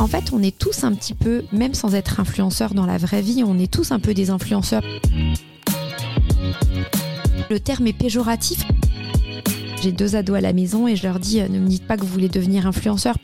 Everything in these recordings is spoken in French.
En fait, on est tous un petit peu, même sans être influenceurs dans la vraie vie, on est tous un peu des influenceurs. Le terme est péjoratif. J'ai deux ados à la maison et je leur dis euh, ne me dites pas que vous voulez devenir influenceur.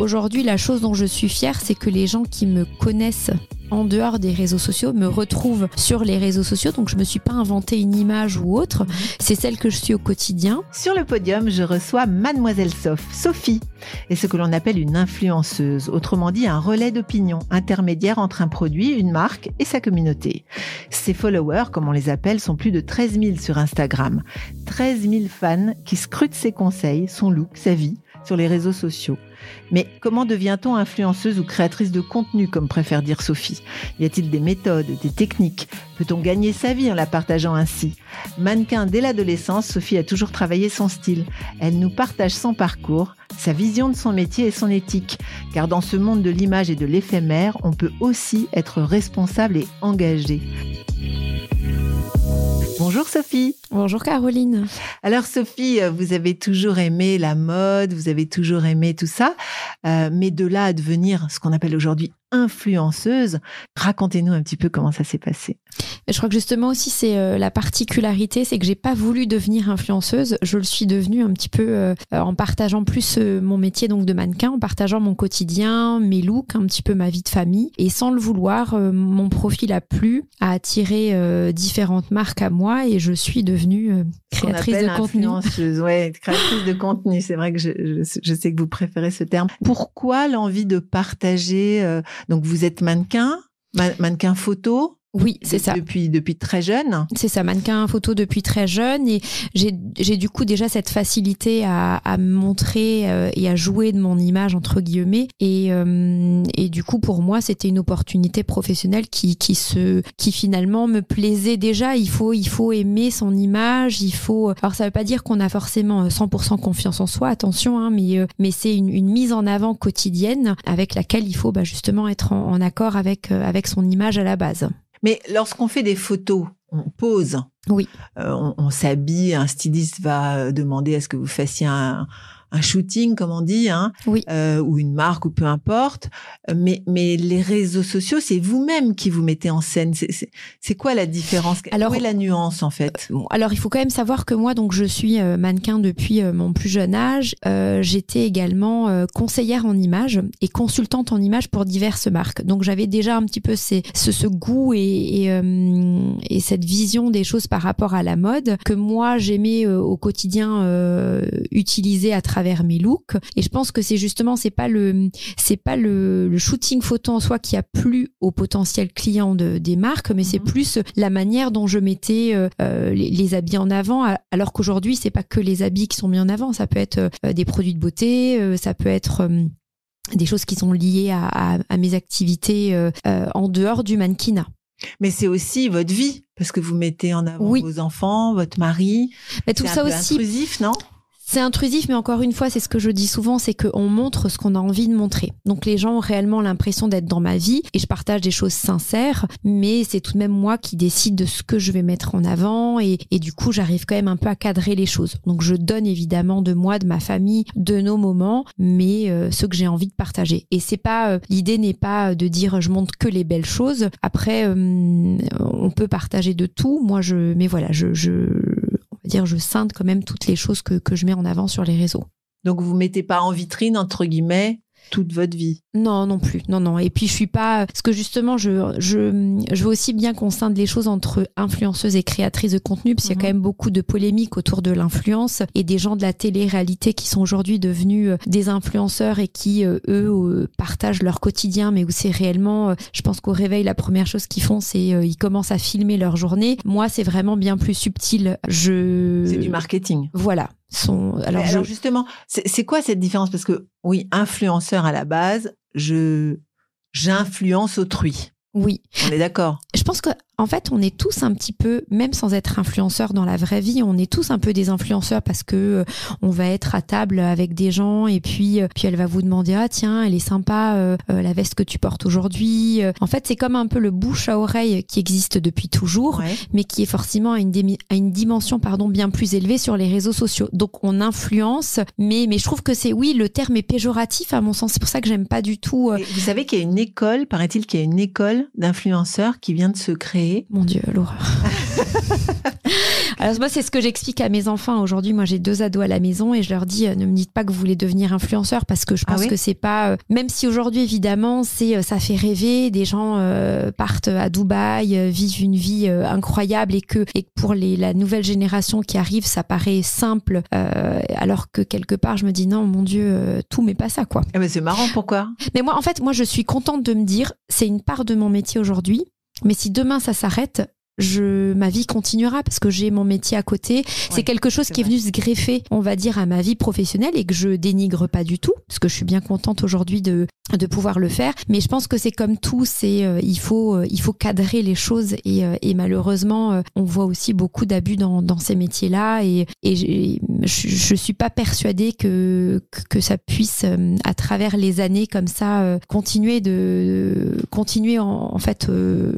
Aujourd'hui, la chose dont je suis fière, c'est que les gens qui me connaissent en dehors des réseaux sociaux me retrouvent sur les réseaux sociaux. Donc je me suis pas inventé une image ou autre. C'est celle que je suis au quotidien. Sur le podium, je reçois Mademoiselle Soph, Sophie, et ce que l'on appelle une influenceuse, autrement dit un relais d'opinion intermédiaire entre un produit, une marque et sa communauté. Ses followers, comme on les appelle, sont plus de 13 000 sur Instagram. 13 000 fans qui scrutent ses conseils, son look, sa vie sur les réseaux sociaux. Mais comment devient-on influenceuse ou créatrice de contenu, comme préfère dire Sophie? Y a-t-il des méthodes, des techniques? Peut-on gagner sa vie en la partageant ainsi? Mannequin dès l'adolescence, Sophie a toujours travaillé son style. Elle nous partage son parcours, sa vision de son métier et son éthique. Car dans ce monde de l'image et de l'éphémère, on peut aussi être responsable et engagé. Bonjour Sophie. Bonjour Caroline. Alors Sophie, euh, vous avez toujours aimé la mode, vous avez toujours aimé tout ça, euh, mais de là à devenir ce qu'on appelle aujourd'hui influenceuse, racontez-nous un petit peu comment ça s'est passé. Je crois que justement aussi c'est euh, la particularité, c'est que j'ai pas voulu devenir influenceuse, je le suis devenue un petit peu euh, en partageant plus euh, mon métier donc de mannequin, en partageant mon quotidien, mes looks, un petit peu ma vie de famille, et sans le vouloir, mon profil a plu, a attiré différentes marques à moi, et je suis devenue créatrice de contenu. ouais, créatrice de contenu. C'est vrai que je, je, je sais que vous préférez ce terme. Pourquoi l'envie de partager Donc vous êtes mannequin, ma- mannequin photo. Oui, c'est ça. Depuis depuis très jeune. C'est ça, mannequin photo depuis très jeune et j'ai j'ai du coup déjà cette facilité à, à me montrer euh, et à jouer de mon image entre guillemets et euh, et du coup pour moi c'était une opportunité professionnelle qui qui se qui finalement me plaisait déjà. Il faut il faut aimer son image, il faut alors ça veut pas dire qu'on a forcément euh, 100% confiance en soi, attention, hein, mais euh, mais c'est une, une mise en avant quotidienne avec laquelle il faut bah, justement être en, en accord avec euh, avec son image à la base. Mais lorsqu'on fait des photos, on pose. Oui. Euh, on on s'habille. Un styliste va euh, demander à ce que vous fassiez un, un shooting, comme on dit, hein, Oui. euh, ou une marque, ou peu importe. Euh, Mais, mais les réseaux sociaux, c'est vous-même qui vous mettez en scène. C'est- quoi la différence? Alors- Où est la nuance, en fait? Bon, alors il faut quand même savoir que moi donc je suis euh, mannequin depuis euh, mon plus jeune âge. Euh, J'étais également euh, conseillère en image et consultante en image pour diverses marques. Donc j'avais déjà un petit peu ces, ce, ce goût et, et, euh, et cette vision des choses par rapport à la mode que moi j'aimais euh, au quotidien euh, utiliser à travers mes looks. Et je pense que c'est justement c'est pas le c'est pas le, le shooting photo en soi qui a plu au potentiel client de, des marques, mais c'est Mhm. plus la manière dont je mettais euh, euh, les, les habits en avant. Alors qu'aujourd'hui, c'est pas que les habits qui sont mis en avant, ça peut être euh, des produits de beauté, euh, ça peut être des choses qui sont liées à, à- à mes activités euh, euh, en dehors du mannequinat. Mais c'est aussi votre vie, parce que vous mettez en avant Oui. vos enfants, votre mari. Mais tout ça aussi, intrusif, non? C'est intrusif, mais encore une fois, c'est ce que je dis souvent, c'est qu'on montre ce qu'on a envie de montrer. Donc les gens ont réellement l'impression d'être dans ma vie et je partage des choses sincères, mais c'est tout de même moi qui décide de ce que je vais mettre en avant et, du coup j'arrive quand même un peu à cadrer les choses. Donc je donne évidemment de moi, de ma famille, de nos moments, mais euh, ce que j'ai envie de partager. Et c'est pas euh, l'idée n'est pas de dire je montre que les belles choses. Après, euh, on peut partager de tout. Moi je, mais voilà, je, je dire je scinde quand même toutes les choses que, que je mets en avant sur les réseaux. Donc vous mettez pas en vitrine, entre guillemets, toute votre vie. Non, non plus. Non, non. Et puis je suis pas. Parce que justement, je, je, je veux aussi bien qu'on scinde les choses entre influenceuse et créatrice de contenu, parce qu'il y a Mhm. quand même beaucoup de polémiques autour de l'influence et des gens de la télé-réalité qui sont aujourd'hui devenus euh, des influenceurs et qui, euh, eux, euh, partagent leur quotidien, mais où c'est réellement. euh, Je pense qu'au réveil, la première chose qu'ils font, c'est euh, ils commencent à filmer leur journée. Moi, c'est vraiment bien plus subtil. Je. C'est du marketing. Voilà. Alors, Alors, je- alors justement, c'est c'est quoi cette différence? Parce que oui, influenceur à la base, je j'influence autrui. oui. On est d'accord? Je pense que en fait, on est tous un petit peu, même sans être influenceurs dans la vraie vie, on est tous un peu des influenceurs parce que euh, on va être à table avec des gens et puis euh, puis elle va vous demander ah tiens elle est sympa euh, la veste que tu portes aujourd'hui. En fait, c'est comme un peu le bouche à oreille qui existe depuis toujours, mais qui est forcément à une, à une dimension pardon bien plus élevée sur les réseaux sociaux. Donc on influence, mais mais je trouve que c'est oui le terme est péjoratif à mon sens. C'est pour ça que j'aime pas du tout. Vous savez qu'il y a une école, paraît-il qu'il y a une école d'influenceurs qui vient de se créer. Mon Dieu, l'horreur. Alors moi, c'est ce que j'explique à mes enfants. Aujourd'hui, moi, j'ai deux ados à la maison et je leur dis, euh, ne me dites pas que vous voulez devenir influenceur parce que je ah pense que c'est pas, euh, même si aujourd'hui, évidemment, c'est, euh, ça fait rêver. Des gens partent à Dubaï, vivent une vie incroyable et que, et pour les, la nouvelle génération qui arrive, ça paraît simple, alors que quelque part, je me dis non, mon Dieu, tout mais pas ça, quoi. Eh ben, c'est marrant, pourquoi? Mais moi, en fait, moi, je suis contente de me dire, c'est une part de mon métier aujourd'hui. Mais si demain ça s'arrête, je ma vie continuera parce que j'ai mon métier à côté. c'est quelque chose qui est venu se greffer, on va dire, à ma vie professionnelle et que je dénigre pas du tout parce que je suis bien contente aujourd'hui de de pouvoir le faire. Mais je pense que c'est comme tout, c'est euh, il faut euh, il faut cadrer les choses et, euh, et malheureusement on voit aussi beaucoup d'abus dans, dans ces métiers-là et, et je, je suis pas persuadée que que ça puisse à travers les années comme ça continuer de continuer en, en fait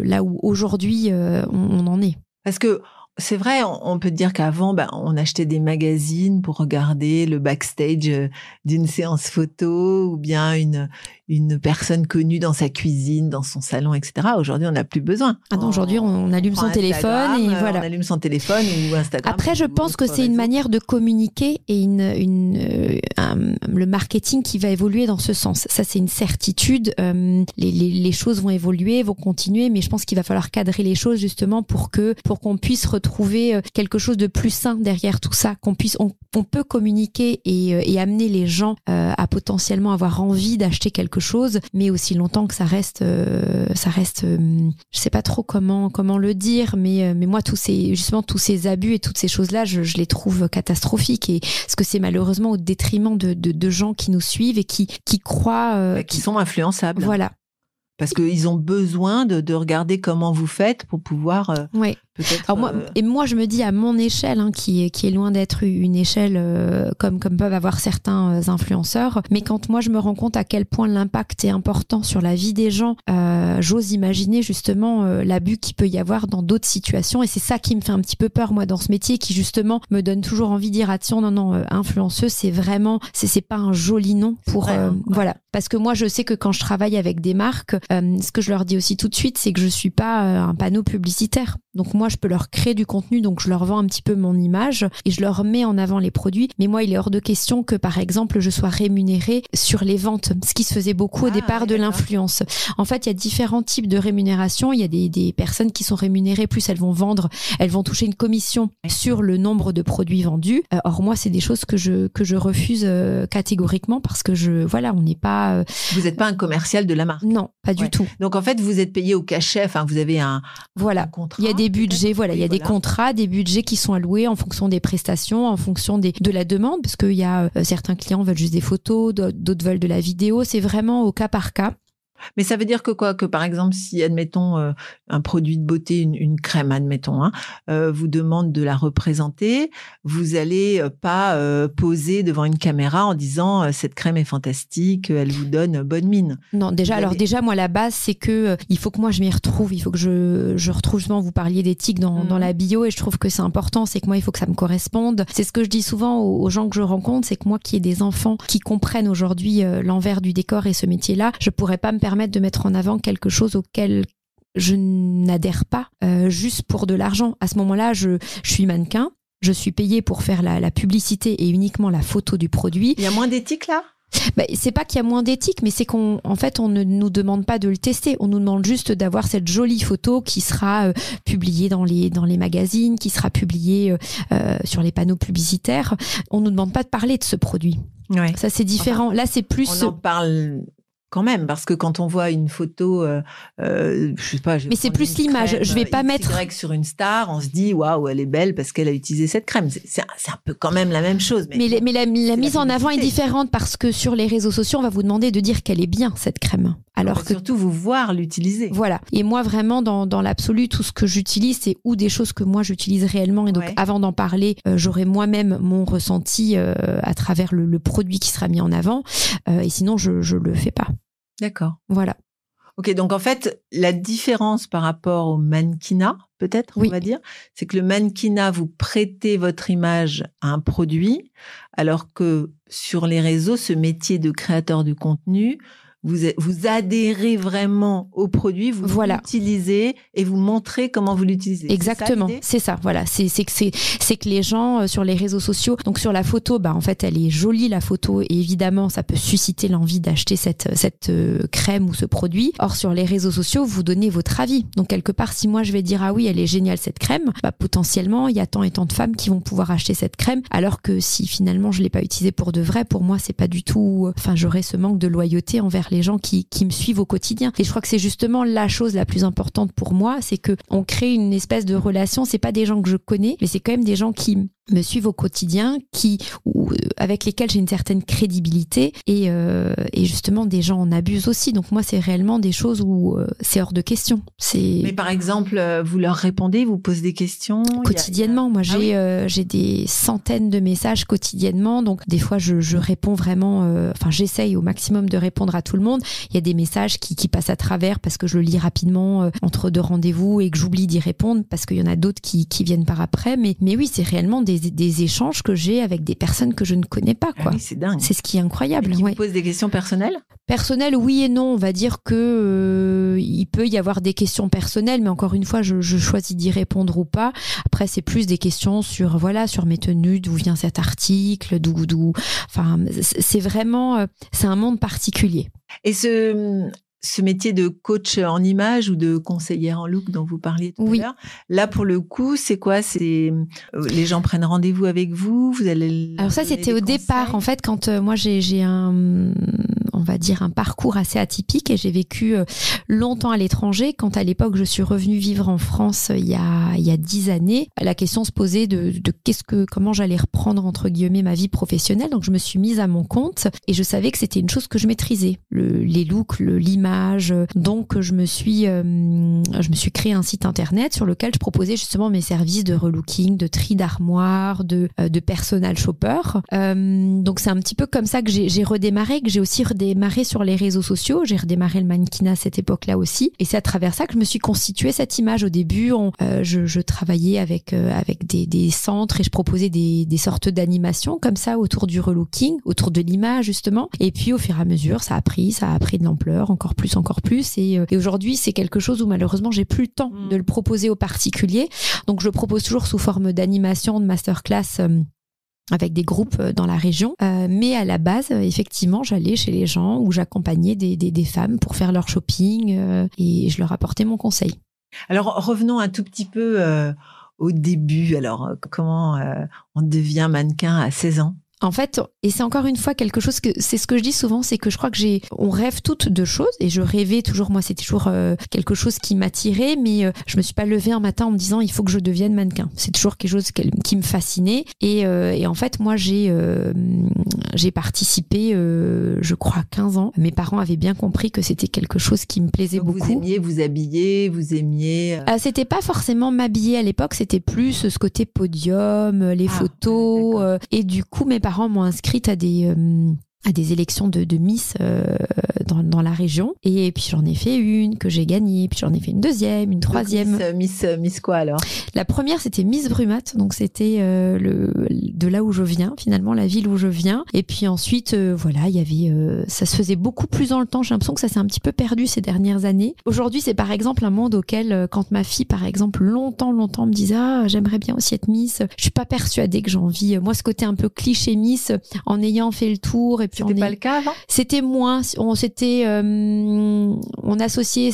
là où aujourd'hui on on en est. Parce que c'est vrai, on peut dire qu'avant, ben, on achetait des magazines pour regarder le backstage euh, d'une séance photo ou bien une, une personne connue dans sa cuisine, dans son salon, etc. Aujourd'hui, on n'a plus besoin. Ah non, aujourd'hui, on, allume son téléphone et voilà. On allume son téléphone ou Instagram. Après, je pense que c'est une manière de communiquer et une, une euh, le marketing qui va évoluer dans ce sens. Ça, c'est une certitude. Euh, les, les, les, choses vont évoluer, vont continuer, mais je pense qu'il va falloir cadrer les choses justement pour que pour qu'on puisse trouver euh, quelque chose de plus sain derrière tout ça, qu'on puisse, on, peut communiquer et, euh, et, amener les gens euh, à potentiellement avoir envie d'acheter quelque chose, mais aussi longtemps que ça reste, ça reste, je sais pas trop comment comment le dire, mais mais moi tous ces justement tous ces abus et toutes ces choses là, je, je les trouve catastrophiques et ce que c'est malheureusement au détriment de, de, de, gens qui nous suivent et qui qui croient, bah, qui, sont influençables. Voilà parce qu'ils ont besoin de, de, regarder comment vous faites pour pouvoir oui. Alors moi, euh, et moi, je me dis à mon échelle, hein, qui, est, qui est loin d'être une échelle euh, comme, comme peuvent avoir certains euh, influenceurs, mais quand moi je me rends compte à quel point l'impact est important sur la vie des gens, j'ose imaginer justement l'abus qu'il peut y avoir dans d'autres situations, et c'est ça qui me fait un petit peu peur moi dans ce métier, qui justement me donne toujours envie de dire attention, non non, influenceuse, c'est vraiment, c'est c'est pas un joli nom pour voilà, parce que moi je sais que quand je travaille avec des marques, ce que je leur dis aussi tout de suite, c'est que je suis pas un panneau publicitaire, donc moi je peux leur créer du contenu, donc je leur vends un petit peu mon image et je leur mets en avant les produits. Mais moi, il est hors de question que, par exemple, je sois rémunérée sur les ventes, ce qui se faisait beaucoup au ah, départ de l'influence. En fait, il y a différents types de rémunération. Il y a des, des, personnes qui sont rémunérées, plus elles vont vendre, elles vont toucher une commission sur le nombre de produits vendus. Euh, or, moi, c'est des choses que je, que je refuse euh, catégoriquement parce que je, voilà, on n'est pas... Euh, vous n'êtes pas un commercial de la marque. Non, pas du tout. Donc, en fait, vous êtes payé au cachet, enfin, vous avez un, voilà. Un contrat. Il y a des budgets voilà, il y a des contrats, des budgets qui sont alloués en fonction des prestations, en fonction des, de la demande, parce qu'il y a euh, certains clients veulent juste des photos, d'autres veulent de la vidéo. C'est vraiment au cas par cas. Mais ça veut dire que quoi? Que par exemple, si admettons euh, un produit de beauté, une, crème, admettons, hein, euh, vous demande de la représenter, vous allez euh, pas poser devant une caméra en disant cette crème est fantastique, elle vous donne bonne mine. Non, déjà, alors déjà moi la base c'est que il faut que moi je m'y retrouve, il faut que je je retrouve justement vous parliez d'éthique dans, dans mmh. la bio et je trouve que c'est important, c'est que moi il faut que ça me corresponde. C'est ce que je dis souvent aux, aux gens que je rencontre, c'est que moi qui ai des enfants qui comprennent aujourd'hui l'envers du décor et ce métier-là, je pourrais pas me permettre permettre de mettre en avant quelque chose auquel je n'adhère pas euh, juste pour de l'argent. À ce moment-là, je, je suis mannequin, je suis payé pour faire la, la, publicité et uniquement la photo du produit. Il y a moins d'éthique là? Bah, c'est pas qu'il y a moins d'éthique, mais c'est qu'en en fait, on ne nous demande pas de le tester. On nous demande juste d'avoir cette jolie photo qui sera euh, publiée dans les dans les magazines, qui sera publiée euh, sur les panneaux publicitaires. On nous demande pas de parler de ce produit. Ouais. Ça c'est différent. Là, c'est plus. On en parle quand même, parce que quand on voit une photo, euh, euh je sais pas. Mais c'est plus l'image. Je vais pas mettre sur une star, on se dit waouh, elle est belle parce qu'elle a utilisé cette crème. C'est un, peu quand même la même chose. Mais, mais, la, mise en avant est différente parce que sur les réseaux sociaux, on va vous demander de dire qu'elle est bien cette crème. Alors que surtout vous voir l'utiliser. Voilà. Et moi vraiment dans, dans l'absolu, tout ce que j'utilise, c'est ou des choses que moi j'utilise réellement. Et donc Ouais. avant d'en parler, euh, j'aurai moi-même mon ressenti euh, à travers le, le produit qui sera mis en avant. Euh, et sinon, je je le fais pas. D'accord. Voilà. Ok, donc en fait, la différence par rapport au mannequinat, peut-être, Oui. on va dire, c'est que le mannequinat, vous prêtez votre image à un produit, alors que sur les réseaux, ce métier de créateur de contenu, vous, vous adhérez vraiment au produit, vous Voilà. l'utilisez et vous montrez comment vous l'utilisez. Ça, Exactement, c'est ça. Voilà, c'est que c'est c'est que les gens euh, sur les réseaux sociaux, donc sur la photo, bah en fait elle est jolie la photo et évidemment ça peut susciter l'envie d'acheter cette cette euh, crème ou ce produit. Or sur les réseaux sociaux, vous donnez votre avis. Donc quelque part, si moi je vais dire ah oui elle est géniale cette crème, bah potentiellement il y a tant et tant de femmes qui vont pouvoir acheter cette crème, alors que si finalement je l'ai pas utilisée pour de vrai, pour moi c'est pas du tout. Enfin j'aurais ce manque de loyauté envers les gens qui me suivent au quotidien. Et je crois que c'est justement la chose la plus importante pour moi, c'est que on crée une espèce de relation. C'est pas des gens que je connais, mais c'est quand même des gens qui me suivent au quotidien, qui ou, euh, avec lesquels j'ai une certaine crédibilité et, euh, et justement des gens en abusent aussi. Donc moi c'est réellement des choses où euh, c'est hors de question. C'est Mais par exemple, vous leur répondez, vous posez des questions a- quotidiennement. Moi, j'ai Ah oui euh, j'ai des centaines de messages quotidiennement, donc des fois je, je réponds vraiment. Enfin, j'essaye au maximum de répondre à tout le monde. Il y a des messages qui, qui passent à travers parce que je le lis rapidement entre deux rendez-vous et que j'oublie d'y répondre parce qu'il y en a d'autres qui, qui viennent par après. Mais mais oui, c'est réellement des, des échanges que j'ai avec des personnes que je ne connais pas. Ah Quoi. oui, c'est dingue. C'est ce qui est incroyable. Et qui ouais. vous pose des questions personnelles? Personnel, oui et non. On va dire que euh, il peut y avoir des questions personnelles, mais encore une fois, je, je choisis d'y répondre ou pas. Après, c'est plus des questions sur voilà, sur mes tenues, d'où vient cet article, d'où d'où. Enfin, c'est c'est vraiment, euh, c'est un monde particulier. Et ce, ce métier de coach en image ou de conseillère en look dont vous parliez tout Oui. à l'heure, là pour le coup, c'est quoi? C'est euh, les gens prennent rendez-vous avec vous, vous allez. Alors ça, c'était au départ. En fait, quand euh, moi j'ai un, on va dire un parcours assez atypique et j'ai vécu euh, longtemps à l'étranger. Quand à l'époque je suis revenue vivre en France euh, il y a il y a dix années, la question se posait de, qu'est-ce que comment j'allais reprendre entre guillemets ma vie professionnelle. Donc je me suis mise à mon compte et je savais que c'était une chose que je maîtrisais, le, les looks, l'image. Donc je me suis euh, je me suis créé un site internet sur lequel je proposais justement mes services de relooking, de tri d'armoire, de euh, de personal shopper. Donc c'est un petit peu comme ça que j'ai redémarré, que j'ai aussi redémarré sur les réseaux sociaux. J'ai redémarré le mannequinat à cette époque-là aussi, et c'est à travers ça que je me suis constitué cette image. Au début, on, euh, je, je travaillais avec euh, avec des, des centres et je proposais des, des sortes d'animations comme ça autour du relooking, autour de l'image justement. Et puis au fur et à mesure, ça a pris, ça a pris de l'ampleur, encore plus, encore plus. Et, euh, et aujourd'hui, c'est quelque chose où malheureusement j'ai plus le temps Mm. de le proposer aux particuliers. Donc je le propose toujours sous forme d'animation, de masterclass. Avec des groupes euh, dans la région. Euh, mais à la base, euh, effectivement, j'allais chez les gens où j'accompagnais des, des, des femmes pour faire leur shopping euh, et je leur apportais mon conseil. Alors revenons un tout petit peu euh, au début. Alors euh, comment on devient mannequin à 16 ans? En fait, et c'est encore une fois quelque chose que c'est ce que je dis souvent, c'est que je crois que j'ai, on rêve toutes de choses et je rêvais toujours, moi c'était toujours euh, quelque chose qui m'attirait, mais euh, je me suis pas levée un matin en me disant il faut que je devienne mannequin. C'est toujours quelque chose qui, me fascinait et, euh, et en fait moi j'ai euh, j'ai participé, euh, je crois 15 ans. Mes parents avaient bien compris que c'était quelque chose qui me plaisait Donc, Vous beaucoup. aimiez vous habiller, vous aimiez. euh, Euh, c'était pas forcément m'habiller à l'époque, c'était plus ce côté podium, les Ah, photos. euh, et du coup, mes parents m'ont inscrite à des euh, à des élections de, de Miss euh, dans, dans la région. Et puis j'en ai fait une que j'ai gagnée, puis j'en ai fait une deuxième, une troisième. Miss, euh, Miss, euh, Miss quoi alors? La première, c'était Miss Brumat, donc c'était euh, le de là où je viens, finalement la ville où je viens. Et puis ensuite, euh, voilà, il y avait, euh, ça se faisait beaucoup plus dans le temps. J'ai l'impression que ça s'est un petit peu perdu ces dernières années. Aujourd'hui, c'est par exemple un monde auquel, quand ma fille, par exemple, longtemps, longtemps me disait, ah, j'aimerais bien aussi être Miss. Je suis pas persuadée que j'ai envie. Moi, ce côté un peu cliché Miss, en ayant fait le tour et puis en C'était pas le cas avant? C'était moins, on s'était, euh, on associait.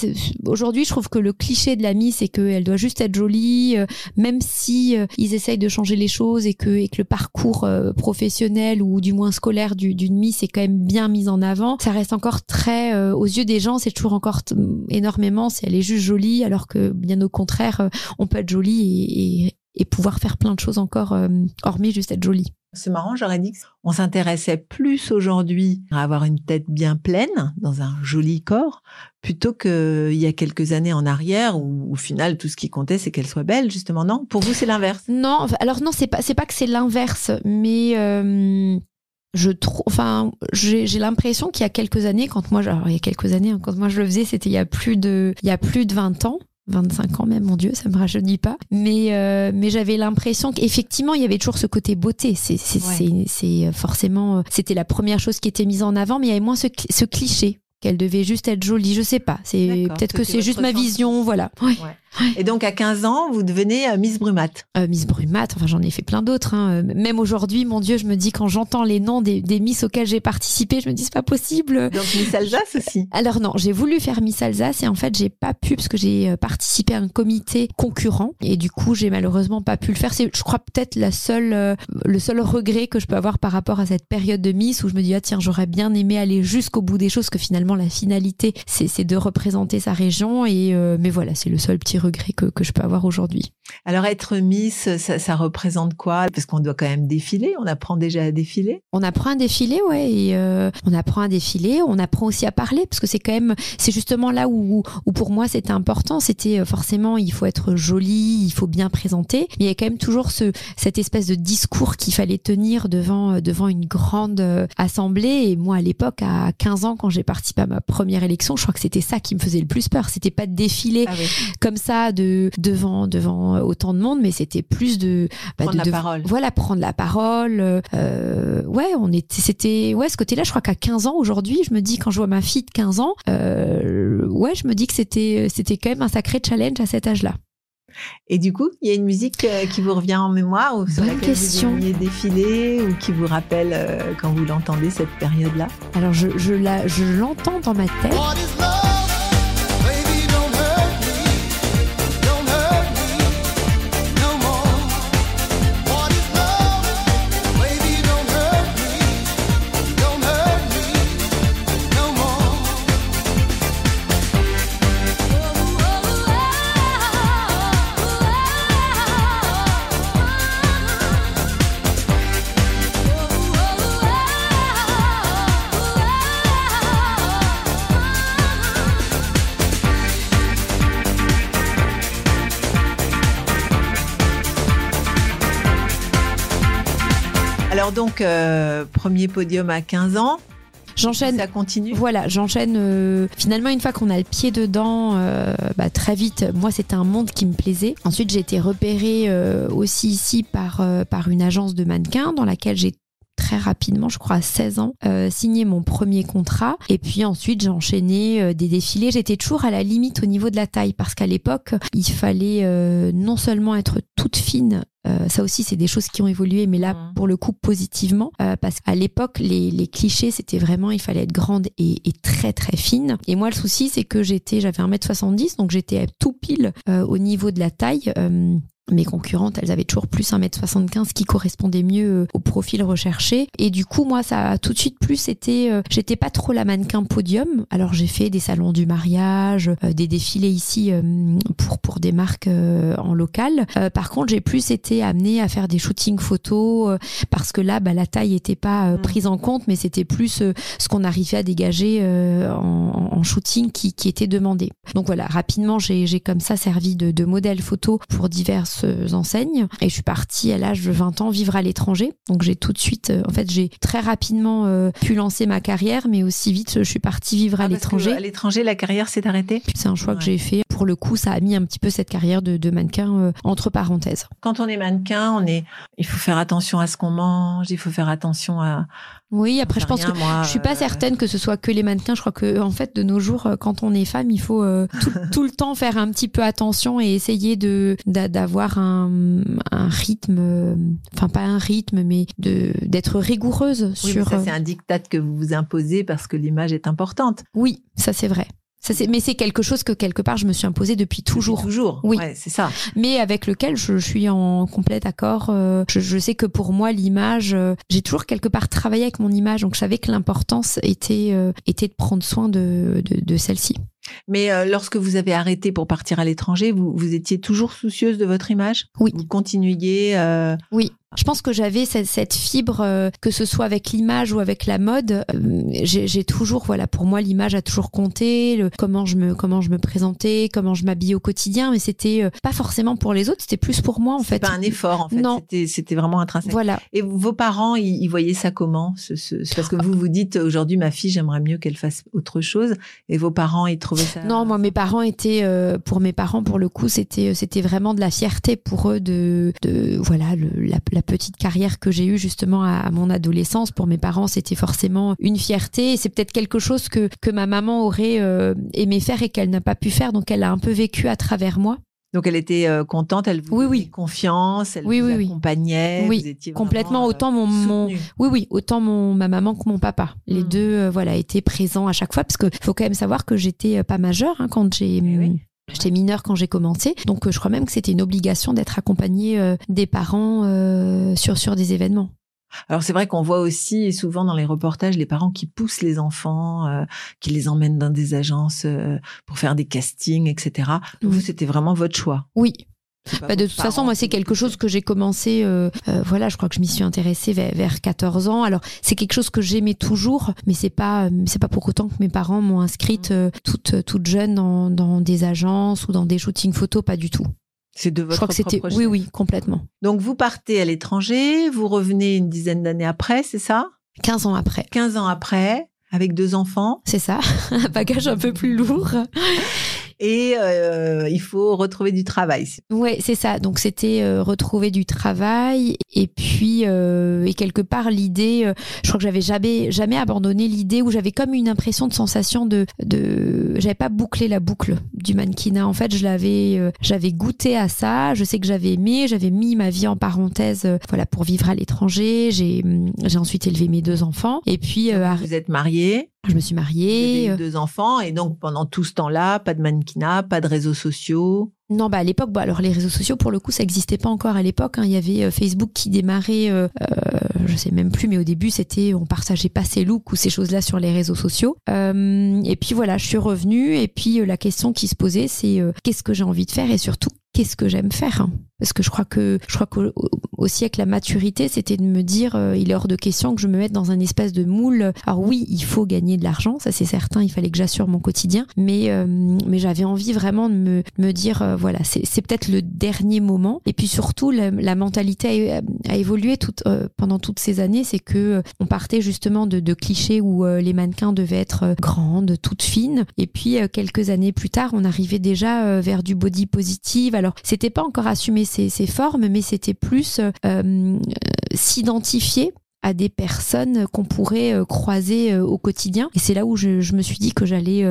Aujourd'hui, je trouve que le cliché de la Miss, c'est qu'elle doit juste être jolie, euh, même si euh, ils essayent de changer les choses et que, et que le parcours euh, professionnel ou du moins scolaire du- d'une Miss est quand même bien mis en avant. Ça reste encore très, euh, aux yeux des gens, c'est toujours encore énormément si elle est juste jolie, alors que bien au contraire, on peut être jolie et, et et pouvoir faire plein de choses encore, euh, hormis juste être jolie. C'est marrant, j'aurais dit qu'on s'intéressait plus aujourd'hui à avoir une tête bien pleine dans un joli corps plutôt qu'il y a quelques années en arrière où au final tout ce qui comptait c'est qu'elle soit belle justement. Non, pour vous c'est l'inverse. Non, alors non, c'est pas c'est pas que c'est l'inverse, mais euh, je trouve, enfin, j'ai l'impression qu'il y a quelques années, quand moi, alors il y a quelques années, hein, quand moi je le faisais, c'était il y a plus de, il y a plus de 20 ans. 25 ans même, mon Dieu, ça me rajeunit pas. Mais euh, mais j'avais l'impression qu'effectivement il y avait toujours ce côté beauté. C'est c'est c'est forcément c'était la première chose qui était mise en avant, mais il y avait moins ce, ce cliché qu'elle devait juste être jolie. Je sais pas. C'est peut-être que c'est juste ma vision, voilà. Ouais. Et donc à 15 ans, vous devenez euh, Miss Brumat. Euh, Miss Brumat, enfin j'en ai fait plein d'autres. Hein. Même aujourd'hui, mon Dieu, je me dis quand j'entends les noms des, des Miss auxquelles j'ai participé, je me dis c'est pas possible. Donc Miss Alsace aussi. Alors non, j'ai voulu faire Miss Alsace et en fait j'ai pas pu parce que j'ai euh, participé à un comité concurrent et du coup j'ai malheureusement pas pu le faire. C'est, je crois peut-être la seule, le seul regret que je peux avoir par rapport à cette période de Miss où je me dis ah tiens j'aurais bien aimé aller jusqu'au bout des choses que finalement la finalité c'est, de représenter sa région et mais voilà c'est le seul petit regret que, que je peux avoir aujourd'hui. Alors être Miss, ça, ça représente quoi? Parce qu'on doit quand même défiler, on apprend déjà à défiler. On apprend à défiler, ouais, et euh, on apprend à défiler, on apprend aussi à parler, parce que c'est quand même, c'est justement là où, où pour moi c'était important, c'était euh, forcément il faut être joli, il faut bien présenter, mais il y a quand même toujours ce, cette espèce de discours qu'il fallait tenir devant, euh, devant une grande assemblée, et moi à l'époque, à 15 ans, quand j'ai participé à ma première élection, je crois que c'était ça qui me faisait le plus peur, c'était pas de défiler ah comme ça, de devant devant autant de monde, mais c'était plus de bah, prendre la parole. Voilà, prendre la parole. Euh, ouais, on était, c'était ouais ce côté-là. Je crois qu'à 15 ans aujourd'hui, je me dis quand je vois ma fille de 15 ans, euh, ouais, je me dis que c'était c'était quand même un sacré challenge à cet âge-là. Et du coup, il y a une musique euh, qui vous revient en mémoire ou sur Bonne laquelle question. vous défiler ou qui vous rappelle quand vous l'entendez cette période-là? Alors je, je la je l'entends dans ma tête. Donc, euh, premier podium à 15 ans. J'enchaîne. Ça continue. Voilà, j'enchaîne. Euh, finalement, une fois qu'on a le pied dedans, euh, bah, très vite, moi, c'était un monde qui me plaisait. Ensuite, j'ai été repérée aussi ici par, par une agence de mannequins dans laquelle j'ai très rapidement, je crois à 16 ans, signé mon premier contrat. Et puis ensuite, j'ai enchaîné des défilés. J'étais toujours à la limite au niveau de la taille parce qu'à l'époque, il fallait non seulement être toute fine euh, ça aussi, c'est des choses qui ont évolué, mais là, mmh. pour le coup, positivement, euh, parce qu'à l'époque, les, les, clichés, c'était vraiment, il fallait être grande et, et, très très fine. Et moi, le souci, c'est que j'étais, j'avais 1m70, donc j'étais tout pile euh, au niveau de la taille mes concurrentes, elles avaient toujours plus 1m75 qui correspondait mieux euh, au profil recherché. Et du coup, moi, ça a tout de suite plus été, euh, j'étais pas trop la mannequin podium. Alors, j'ai fait des salons du mariage, euh, des défilés ici pour, pour des marques en local. par contre, j'ai plus été amenée à faire des shootings photos parce que là, bah, la taille était pas mm. prise en compte, mais c'était plus ce qu'on arrivait à dégager en, en, shooting qui, qui était demandé. Donc voilà, rapidement, j'ai comme ça servi de, de modèle photo pour diverses enseignes et je suis partie à l'âge de 20 ans vivre à l'étranger. Donc j'ai tout de suite, euh, en fait, j'ai très rapidement euh, pu lancer ma carrière, mais aussi vite, je suis partie vivre à ah, l'étranger. À l'étranger, la carrière s'est arrêtée? C'est un choix que j'ai fait. Pour le coup, ça a mis un petit peu cette carrière de, de mannequin euh, entre parenthèses. Quand on est mannequin, on est, il faut faire attention à ce qu'on mange, il faut faire attention à, oui, après, je pense que je suis pas euh, certaine que ce soit que les mannequins. Je crois que, en fait, de nos jours, euh, quand on est femme, il faut euh, tout, le temps faire un petit peu attention et essayer de d'avoir un, un rythme, enfin pas un rythme, mais de d'être rigoureuse oui, sur. ça, c'est un diktat que vous vous imposez parce que l'image est importante. Oui, ça c'est vrai. Ça, c'est, mais c'est quelque chose que quelque part je me suis imposé depuis toujours. Depuis toujours. Oui. Ouais, c'est ça. mais avec lequel je, je suis en complet accord. Euh, je, je sais que pour moi, l'image, euh, j'ai toujours quelque part travaillé avec mon image, donc je savais que l'importance était, euh, était de prendre soin de, de, de celle-ci. Mais euh, lorsque vous avez arrêté pour partir à l'étranger, vous, vous étiez toujours soucieuse de votre image? Oui. Vous continuiez euh, Oui. Je pense que j'avais cette, cette fibre, euh, que ce soit avec l'image ou avec la mode. euh, j'ai toujours, voilà, pour moi, l'image a toujours compté. Le, comment je me, comment je me présentais, comment je m'habillais au quotidien. Mais c'était euh, pas forcément pour les autres, c'était plus pour moi en fait. pas un effort en fait. Non. C'était- vraiment intrinsèque. Voilà. Et vos parents, ils, ils voyaient ça comment ce, Parce que vous vous dites aujourd'hui, ma fille, j'aimerais mieux qu'elle fasse autre chose. Et vos parents, ils trouvaient ça. Non, moi, mes parents étaient, euh, pour mes parents, pour le coup, c'était, c'était vraiment de la fierté pour eux de, de voilà, le- la, la petite carrière que j'ai eue justement à, à mon adolescence. Pour mes parents, c'était forcément une fierté. C'est peut-être quelque chose que que ma maman aurait euh, aimé faire et qu'elle n'a pas pu faire. Donc, elle a un peu vécu à travers moi. Donc elle était euh, contente, elle vous Oui, oui. confiance, elle Oui, vous oui, accompagnait. Oui, vous étiez complètement. vraiment, euh, Autant mon, mon oui, oui, autant mon ma maman que mon papa. Les Mm. deux, euh, voilà, étaient présents à chaque fois parce que faut quand même savoir que j'étais pas majeure hein, quand j'ai. J'étais mineure quand j'ai commencé, donc euh, je crois même que c'était une obligation d'être accompagnée euh, des parents euh, sur sur des événements. Alors c'est vrai qu'on voit aussi souvent dans les reportages les parents qui poussent les enfants, euh, qui les emmènent dans des agences euh, pour faire des castings, etc. Vous, c'était vraiment votre choix? Oui, Bah, de toute façon, moi, c'est quelque chose que j'ai commencé. euh, euh, voilà, je crois que je m'y suis intéressée vers, vers 14 ans. Alors, c'est quelque chose que j'aimais toujours, mais c'est pas, euh, c'est pas pour autant que mes parents m'ont inscrite euh, toute, toute jeune dans, dans des agences ou dans des shootings photos, pas du tout. C'est de votre je crois que c'était, oui, oui, complètement. Donc vous partez à l'étranger, vous revenez une dizaine d'années après, c'est ça? 15 ans après. 15 ans après, avec deux enfants, C'est ça, un bagage un peu plus lourd. Et euh, il faut retrouver du travail. Ouais, c'est ça. Donc c'était euh, retrouver du travail et puis euh, et quelque part l'idée. euh, je crois que j'avais jamais jamais abandonné l'idée où j'avais comme une impression de sensation de de. J'avais pas bouclé la boucle du mannequinat. En fait, je l'avais euh, j'avais goûté à ça. Je sais que j'avais aimé. J'avais mis ma vie en parenthèse. euh, voilà pour vivre à l'étranger. J'ai hum, j'ai ensuite élevé mes deux enfants et puis euh, Vous êtes mariés, je me suis mariée. eu euh, deux enfants, et donc pendant tout ce temps-là, pas de mannequinat, pas de réseaux sociaux. Non, bah à l'époque, bah, alors les réseaux sociaux, pour le coup, ça n'existait pas encore à l'époque. hein. Il y avait euh, Facebook qui démarrait, euh, euh, je sais même plus, mais au début, c'était on partageait pas ses looks ou ces choses-là sur les réseaux sociaux. Euh, et puis voilà, je suis revenue. Et puis la question qui se posait, c'est euh, qu'est-ce que j'ai envie de faire et surtout qu'est-ce que j'aime faire. hein. Parce que je crois que je crois qu'au au- aussi avec la maturité, c'était de me dire euh, il est hors de question que je me mette dans un espèce de moule. Alors oui, il faut gagner de l'argent, ça c'est certain. Il fallait que j'assure mon quotidien, mais euh, mais j'avais envie vraiment de me me dire euh, voilà, c'est peut-être le dernier moment. Et puis surtout, la, mentalité a, évolué toute, euh, pendant toutes ces années. C'est que on partait justement de, clichés où les mannequins devaient être grandes, toutes fines. Et puis quelques années plus tard, on arrivait déjà vers du body positive. C'était pas encore assumer ces formes, mais c'était plus euh, euh, s'identifier à des personnes qu'on pourrait euh, croiser au quotidien. Et c'est là où je, me suis dit que j'allais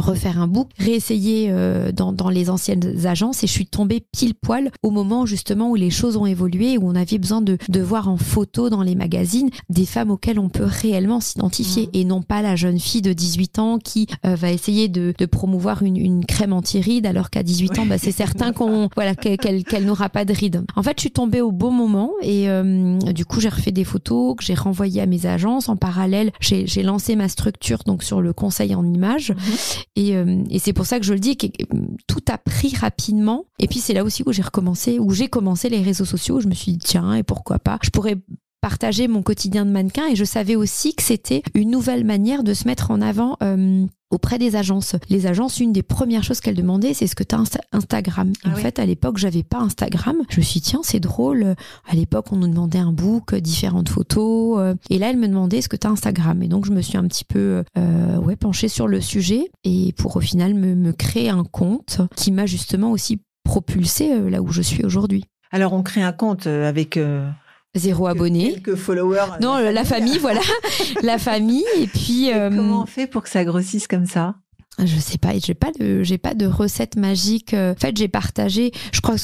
refaire un book, réessayer euh, dans, dans les anciennes agences et je suis tombée pile poil au moment justement où les choses ont évolué, où on avait besoin de, de voir en photo dans les magazines des femmes auxquelles on peut réellement s'identifier Mhm. et non pas la jeune fille de 18 ans qui euh, va essayer de, de promouvoir une, une crème anti-rides alors qu'à 18 ans, bah, c'est certain qu'on voilà qu'elle qu'elle- qu'elle n'aura pas de rides. En fait, je suis tombée au bon moment et euh, du coup, j'ai refait des photos que j'ai renvoyées à mes agences. En parallèle, j'ai j'ai lancé ma structure donc sur le conseil en images. Et, euh, et c'est pour ça que je le dis, que euh, tout a pris rapidement. Et puis c'est là aussi où j'ai recommencé, où j'ai commencé les réseaux sociaux. Où je me suis dit tiens et pourquoi pas? Je pourrais partager mon quotidien de mannequin et je savais aussi que c'était une nouvelle manière de se mettre en avant euh, auprès des agences. Les agences, une des premières choses qu'elles demandaient, c'est ce que tu as Instagram. Ah en oui. fait, à l'époque, j'avais pas Instagram. Je me suis dit, tiens, c'est drôle. À l'époque, on nous demandait un book, différentes photos. euh, Et là, elle me demandait, est-ce que tu as Instagram Et donc, je me suis un petit peu euh, ouais, penchée sur le sujet et pour au final me, me créer un compte qui m'a justement aussi propulsée là où je suis aujourd'hui. Alors on crée un compte avec euh, Zéro abonné. quelques followers. Non, la famille, voilà. la famille. Et puis. Et euh, comment on fait pour que ça grossisse comme ça? Je sais pas, j'ai pas de, j'ai pas de recette magique. Euh, En fait, j'ai partagé. Je crois que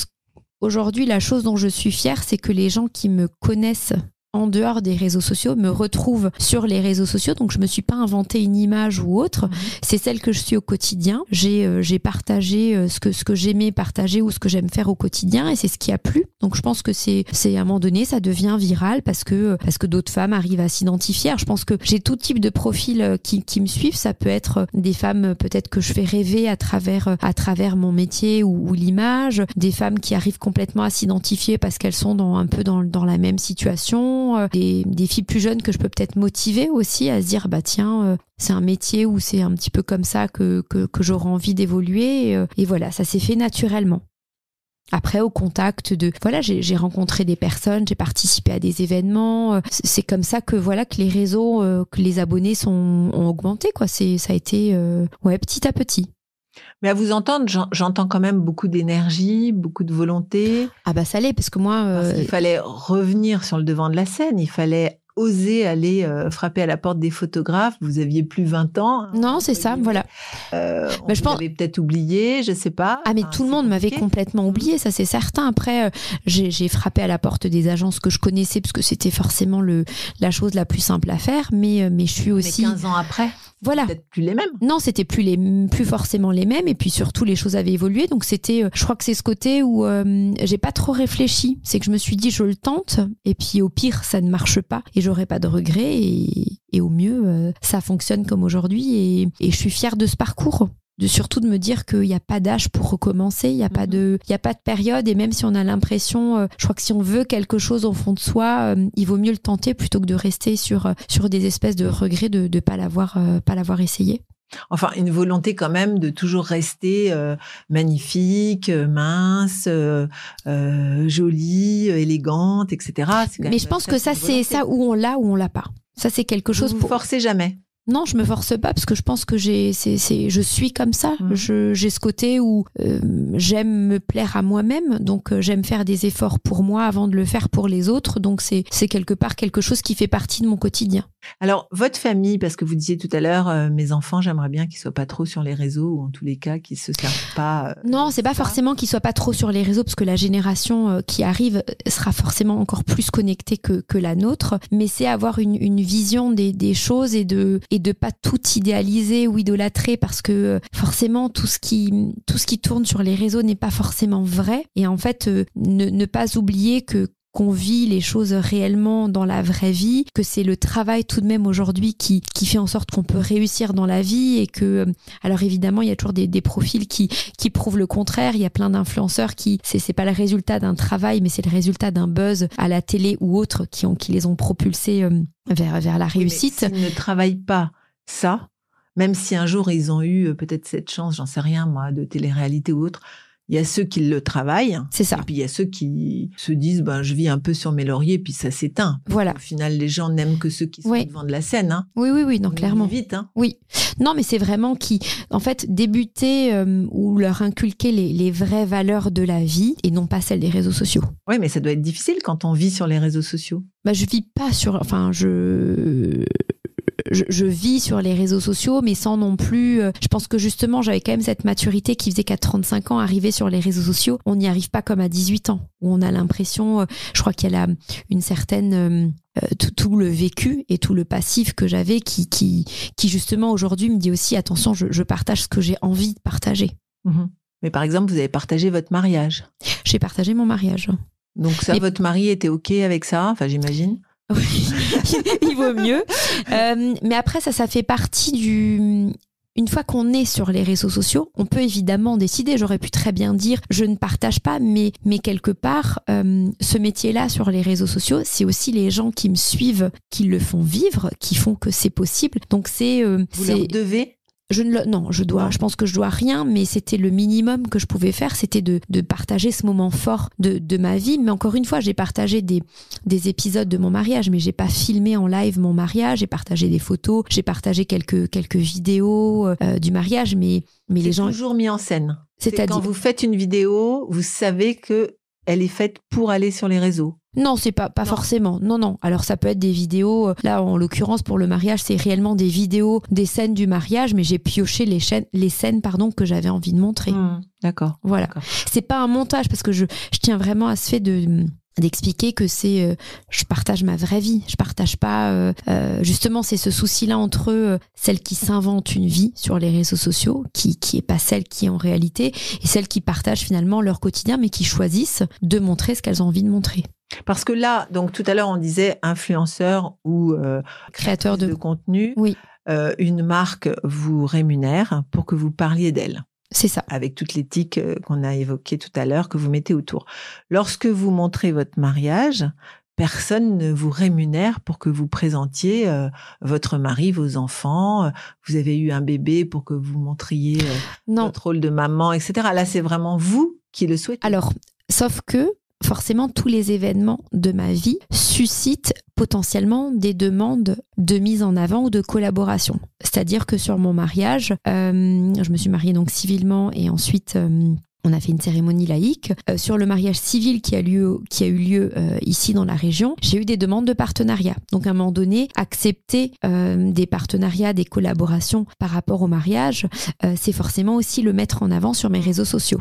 aujourd'hui, la chose dont je suis fière, c'est que les gens qui me connaissent en dehors des réseaux sociaux me retrouvent sur les réseaux sociaux. Donc je me suis pas inventé une image ou autre. C'est celle que je suis au quotidien. J'ai euh, j'ai partagé euh, ce que ce que j'aimais partager ou ce que j'aime faire au quotidien et c'est ce qui a plu. Donc je pense que c'est c'est à un moment donné ça devient viral parce que parce que d'autres femmes arrivent à s'identifier. Je pense que j'ai tout type de profils euh, qui qui me suivent. Ça peut être des femmes peut-être que je fais rêver à travers à travers mon métier ou, ou l'image, des femmes qui arrivent complètement à s'identifier parce qu'elles sont dans un peu dans dans la même situation, des des filles plus jeunes que je peux peut-être motiver aussi à se dire bah tiens c'est un métier où c'est un petit peu comme ça que, que, que j'aurais envie d'évoluer. Et, et, voilà, ça s'est fait naturellement. Après, au contact de, voilà, j'ai rencontré des personnes, j'ai participé à des événements. C'est comme ça que voilà que les réseaux, que les abonnés sont ont augmenté quoi. C'est ça a été ouais petit à petit. Mais à vous entendre, j'entends quand même beaucoup d'énergie, beaucoup de volonté. Ah bah ça l'est parce que moi, euh... il fallait revenir sur le devant de la scène. Il fallait oser aller euh, frapper à la porte des photographes. Vous aviez plus 20 ans. Hein, non, c'est ça, voilà. Euh, on je pense... peut-être oublié, je sais pas. Ah, mais enfin, tout le monde m'avait complètement oublié, ça c'est certain. Après, euh, j'ai frappé à la porte des agences que je connaissais parce que c'était forcément le, la chose la plus simple à faire. Mais, mais je suis aussi. Mais 15 ans après voilà. Peut-être plus les mêmes. Non, c'était plus les plus forcément les mêmes et puis surtout les choses avaient évolué donc c'était je crois que c'est ce côté où euh, j'ai pas trop réfléchi, c'est que je me suis dit je le tente et puis au pire ça ne marche pas et j'aurai pas de regrets et, et au mieux euh, ça fonctionne comme aujourd'hui et, et je suis fière de ce parcours de surtout de me dire qu'il n'y a pas d'âge pour recommencer, il n'y a pas de, il y a pas de période et même si on a l'impression, euh, je crois que si on veut quelque chose au fond de soi, euh, il vaut mieux le tenter plutôt que de rester sur sur des espèces de regrets de ne pas l'avoir pas l'avoir essayé. Enfin, une volonté quand même de toujours rester euh, magnifique, mince, euh, euh, jolie, élégante, etc. Mais je pense que ça, c'est ça où on l'a ou on l'a pas. Ça, c'est quelque chose. Vous, vous forcez jamais. Non, je me force pas parce que je pense que j'ai, c'est, c'est, je suis comme ça. Mmh. Je, j'ai ce côté où euh, j'aime me plaire à moi-même, donc euh, j'aime faire des efforts pour moi avant de le faire pour les autres. Donc c'est, c'est quelque part quelque chose qui fait partie de mon quotidien. Alors votre famille, parce que vous disiez tout à l'heure, euh, mes enfants, j'aimerais bien qu'ils soient pas trop sur les réseaux ou en tous les cas qu'ils se servent pas. non, c'est pas ça. forcément qu'ils soient pas trop sur les réseaux parce que la génération qui arrive sera forcément encore plus connectée que que la nôtre. Mais c'est avoir une, une vision des, des choses et de et de pas tout idéaliser ou idolâtrer parce que forcément tout ce qui tourne sur les réseaux n'est pas forcément vrai. Et en fait euh, ne, ne pas oublier que qu'on vit les choses réellement dans la vraie vie, que c'est le travail tout de même aujourd'hui qui, qui fait en sorte qu'on peut réussir dans la vie et que, alors évidemment, il y a toujours des, des profils qui, qui prouvent le contraire. Il y a plein d'influenceurs qui, c'est, c'est pas le résultat d'un travail, mais c'est le résultat d'un buzz à la télé ou autre qui ont, qui les ont propulsés vers, vers la réussite. Oui, ne travaillent pas ça, même si un jour ils ont eu peut-être cette chance, j'en sais rien moi, de télé-réalité ou autre, il y a ceux qui le travaillent. C'est ça. Et puis il y a ceux qui se disent, ben, je vis un peu sur mes lauriers, puis ça s'éteint. Voilà. Au final, les gens n'aiment que ceux qui sont oui. devant de la scène. Hein. Oui, oui, oui, non, On clairement. Vite, hein. Oui. Non, mais c'est vraiment qui, en fait, débuter euh, ou leur inculquer les, les, vraies valeurs de la vie et non pas celles des réseaux sociaux. Oui, mais ça doit être difficile quand on vit sur les réseaux sociaux. Bah, je vis pas sur, enfin, je, je, je, vis sur les réseaux sociaux, mais sans non plus. Euh, je pense que justement, j'avais quand même cette maturité qui faisait qu'à 35 ans, arriver sur les réseaux sociaux, on n'y arrive pas comme à 18 ans, où on a l'impression, euh, je crois qu'il y a une certaine. Euh, tout, tout, le vécu et tout le passif que j'avais qui, qui, qui justement aujourd'hui me dit aussi attention, je, je partage ce que j'ai envie de partager. Mmh. Mais par exemple, vous avez partagé votre mariage. J'ai partagé mon mariage. Donc ça, Mais... votre mari était OK avec ça, enfin j'imagine il vaut mieux. Euh, mais après, ça, ça fait partie du. Une fois qu'on est sur les réseaux sociaux, on peut évidemment décider. J'aurais pu très bien dire je ne partage pas, mais mais quelque part, euh, ce métier-là sur les réseaux sociaux, c'est aussi les gens qui me suivent, qui le font vivre, qui font que c'est possible. Donc c'est. Euh, Vous leur devez je ne le, non, je dois, je pense que je dois rien, mais c'était le minimum que je pouvais faire, c'était de, de partager ce moment fort de, de ma vie. Mais encore une fois, j'ai partagé des, des épisodes de mon mariage, mais j'ai pas filmé en live mon mariage. J'ai partagé des photos, j'ai partagé quelques quelques vidéos euh, du mariage, mais mais les gens toujours mis en scène. C'est-à-dire quand vous faites une vidéo, vous savez que elle est faite pour aller sur les réseaux. Non, c'est pas pas non. forcément. Non, non. Alors ça peut être des vidéos. Là, en l'occurrence pour le mariage, c'est réellement des vidéos des scènes du mariage, mais j'ai pioché les chaînes, les scènes, pardon, que j'avais envie de montrer. Mmh, D'accord. Voilà. C'est pas un montage parce que je je tiens vraiment à ce fait de d'expliquer que c'est euh, je partage ma vraie vie. Je partage pas euh, euh, justement c'est ce souci là entre euh, celle qui s'invente une vie sur les réseaux sociaux qui qui est pas celle qui est en réalité et celles qui partagent finalement leur quotidien mais qui choisissent de montrer ce qu'elles ont envie de montrer. Parce que là, donc tout à l'heure, on disait influenceur ou euh, créateur de, de contenu. oui. Euh, une marque vous rémunère pour que vous parliez d'elle, c'est ça avec toute l'éthique euh, qu'on a évoquée tout à l'heure que vous mettez autour. Lorsque vous montrez votre mariage, personne ne vous rémunère pour que vous présentiez euh, votre mari, vos enfants. euh, Vous avez eu un bébé pour que vous montriez euh, non votre rôle de maman, etc. Là, c'est vraiment vous qui le souhaitez. Alors, sauf que forcément, tous les événements de ma vie suscitent potentiellement des demandes de mise en avant ou de collaboration. C'est-à-dire que sur mon mariage, euh, je me suis mariée donc civilement et ensuite euh, on a fait une cérémonie laïque. Euh, sur le mariage civil qui a, eu lieu ici dans la région, j'ai eu des demandes de partenariat. Donc à un moment donné, accepter des partenariats, des collaborations par rapport au mariage, c'est forcément aussi le mettre en avant sur mes réseaux sociaux.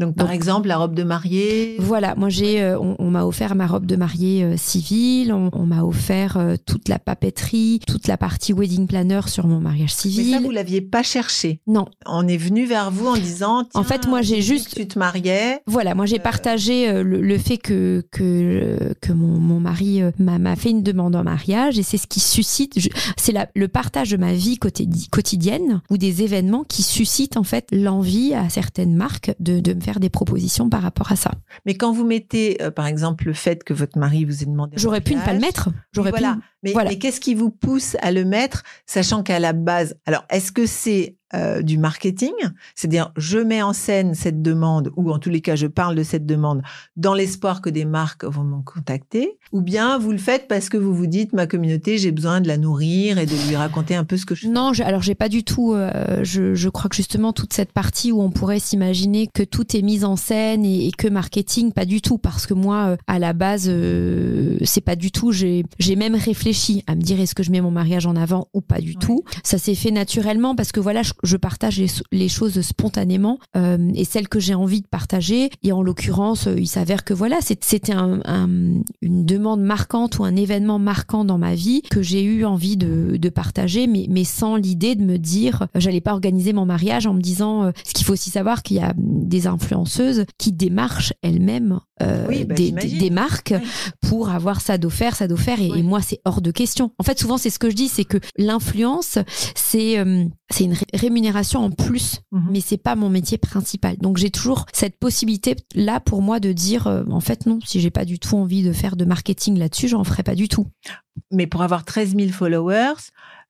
Donc, par Donc- exemple, la robe de mariée. Voilà, moi j'ai, euh, on, on m'a offert ma robe de mariée euh, civile, on, on m'a offert euh, toute la papeterie, toute la partie wedding planner sur mon mariage Mais ça, civil. vous l'aviez pas cherché. Non, On est venu vers vous en disant. En fait, moi, j'ai juste- Tu te mariais. voilà, moi j'ai Euh. partagé le, le fait que que que mon, mon mari m'a fait une demande en mariage et c'est ce qui suscite, c'est le partage de ma vie quotidi- quotidienne ou des événements qui suscitent en fait l'envie à certaines marques de de me faire des propositions par rapport à ça. Mais quand vous mettez, euh, par exemple, le fait que votre mari vous ait demandé. J'aurais pu ne pas le mettre, j'aurais pu voilà. Mais, voilà. mais qu'est-ce qui vous pousse à le mettre, sachant qu'à la base, alors est-ce que c'est euh, du marketing, c'est-à-dire je mets en scène cette demande, ou en tous les cas je parle de cette demande dans l'espoir que des marques vont me contacter, ou bien vous le faites parce que vous vous dites ma communauté j'ai besoin de la nourrir et de lui raconter un peu ce que je. Non, je- alors j'ai pas du tout. euh, je, je crois que justement toute cette partie où on pourrait s'imaginer que tout est mis en scène et, et que marketing, pas du tout, parce que moi, euh, à la base, euh, c'est pas du tout. J'ai j'ai même réfléchi à me dire est-ce que je mets mon mariage en avant ou pas du Ouais. tout. Ça s'est fait naturellement parce que voilà, je, je partage les, les choses spontanément euh, et celles que j'ai envie de partager. Et en l'occurrence, euh, il s'avère que voilà, c'était un, un- une demande marquante ou un événement marquant dans ma vie que j'ai eu envie de, de partager, mais, mais sans l'idée de me dire, euh, j'allais pas organiser mon mariage en me disant, euh, ce qu'il faut aussi savoir qu'il y a des influenceuses qui démarchent elles-mêmes euh, Oui, bah, des, j'imagine. des- des marques Oui. pour avoir ça d'offert, ça d'offert, et, Oui. et moi c'est hors de question. En fait, souvent c'est ce que je dis, c'est que l'influence, c'est euh, c'est une ré- rémunération en plus, Mhm. mais c'est pas mon métier principal. Donc j'ai toujours cette possibilité là pour moi de dire, euh, en fait non, si j'ai pas du tout envie de faire de marketing là-dessus, j'en ferai pas du tout. Mais pour avoir 13 000 followers,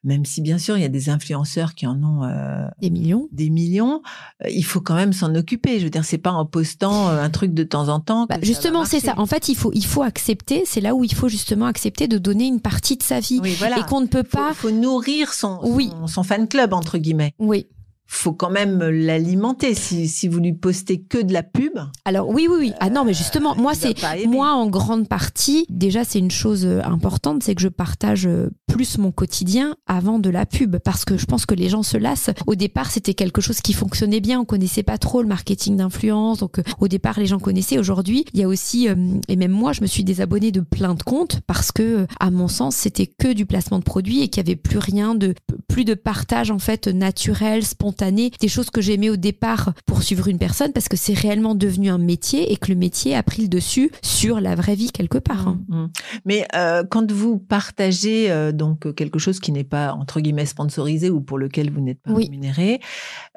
même si bien sûr il y a des influenceurs qui en ont euh, Des millions. des millions, euh, il faut quand même s'en occuper. Je veux dire, c'est pas en postant euh, un truc de temps en temps. que Bah, justement, c'est ça. En fait, il faut, il faut accepter. C'est là où il faut justement accepter de donner une partie de sa vie Oui, voilà. et qu'on ne peut faut, pas. faut nourrir son, Oui. son, son fan club entre guillemets. Oui. Faut quand même l'alimenter. Si, si vous lui postez que de la pub, Alors oui, oui, oui. Ah non, mais justement, moi il va c'est moi en grande partie. Déjà, c'est une chose euh, importante, c'est que je partage euh, plus mon quotidien avant de la pub, parce que je pense que les gens se lassent. Au départ, c'était quelque chose qui fonctionnait bien. On connaissait pas trop le marketing d'influence, donc euh, au départ, les gens connaissaient. Aujourd'hui, il y a aussi, euh, et même moi, je me suis désabonnée de plein de comptes parce que, euh, à mon sens, c'était que du placement de produits et qu'il y avait plus rien de plus de partage en fait naturel, spontané, des choses que j'aimais au départ pour suivre une personne parce que c'est réellement devenu un métier et que le métier a pris le dessus sur la vraie vie quelque part. hein. Mm, mm. Mais euh, quand vous partagez euh, donc quelque chose qui n'est pas entre guillemets sponsorisé ou pour lequel vous n'êtes pas Oui. rémunéré,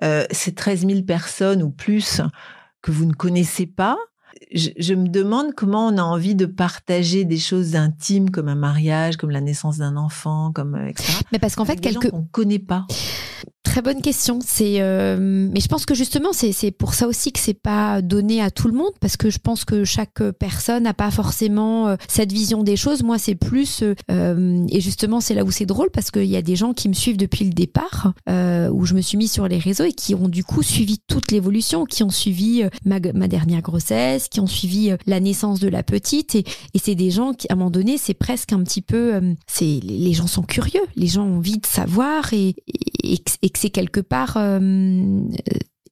euh, ces 13 000 personnes ou plus que vous ne connaissez pas. Je, je me demande comment on a envie de partager des choses intimes comme un mariage, comme la naissance d'un enfant, comme euh, etc. Mais parce qu'en fait, des gens quelque qu'on connaît pas. Très bonne question. C'est, euh, mais je pense que justement, c'est pour ça aussi que c'est pas donné à tout le monde parce que je pense que chaque personne n'a pas forcément euh, cette vision des choses. Moi, c'est plus euh, et justement, c'est là où c'est drôle parce qu'il y a des gens qui me suivent depuis le départ, euh, où je me suis mis sur les réseaux et qui ont du coup suivi toute l'évolution, qui ont suivi euh, ma, ma dernière grossesse, qui ont suivi la naissance de la petite et, et c'est des gens qui, à un moment donné, c'est presque un petit peu, c'est les les gens sont curieux, les gens ont envie de savoir et, et, et que- c'est quelque part. euh,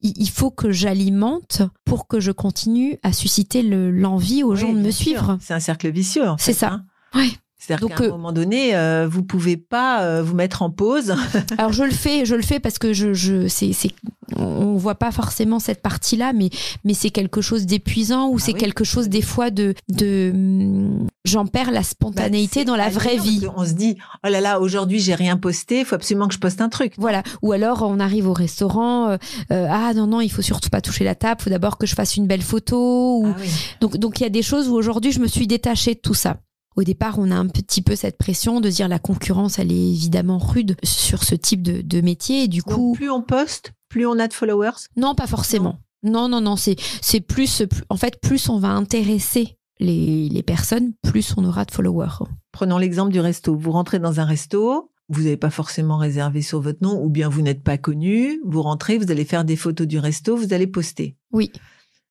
il faut que j'alimente pour que je continue à susciter l'envie aux gens de me suivre. C'est un cercle vicieux. C'est ça. Hein. Ouais. C'est-à-dire qu'à un euh, moment donné, euh, vous pouvez pas euh, vous mettre en pause. Alors je le fais, je le fais parce que je, je c'est, c'est, on voit pas forcément cette partie-là, mais mais c'est quelque chose d'épuisant ou ah c'est quelque chose des fois de de hum, j'en perds la spontanéité bah, dans la vraie vie. On se dit oh là là aujourd'hui j'ai rien posté, il faut absolument que je poste un truc. Voilà. Ou alors on arrive au restaurant, ah non non il faut surtout pas toucher la table, faut d'abord que je fasse une belle photo. Ou... Ah donc donc il y a des choses où aujourd'hui je me suis détachée de tout ça au départ, on a un petit peu cette pression de dire la concurrence, elle est évidemment rude sur ce type de, métier. Et du coup, plus on poste, plus on a de followers. Non, pas forcément. Non, non, non. C'est c'est plus, en fait, plus on va intéresser les, les personnes, plus on aura de followers. Prenons l'exemple du resto. Vous rentrez dans un resto, vous n'avez pas forcément réservé sur votre nom, ou bien vous n'êtes pas connu. Vous rentrez, vous allez faire des photos du resto, vous allez poster. Oui.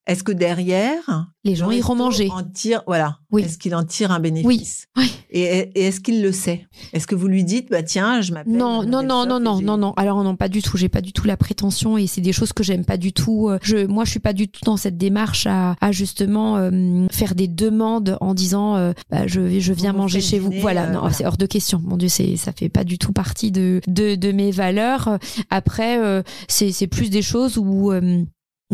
Est-ce que derrière, les gens iront manger en tire, voilà. Oui. Est-ce qu'il en tire un bénéfice Oui. Et, est-ce qu'il le sait? Est-ce que vous lui dites, bah tiens, je m'appelle Non, non, non, non, non, non, non. Alors non, pas du tout. J'ai pas du tout la prétention et c'est des choses que j'aime pas du tout. Euh, je, moi, je suis pas du tout dans cette démarche à, justement euh, faire des demandes en disant, euh, bah, je, je viens manger chez vous. Voilà, non, c'est hors de question. Mon Dieu, c'est, ça fait pas du tout partie de de, de mes valeurs. Après, c'est, c'est plus des choses où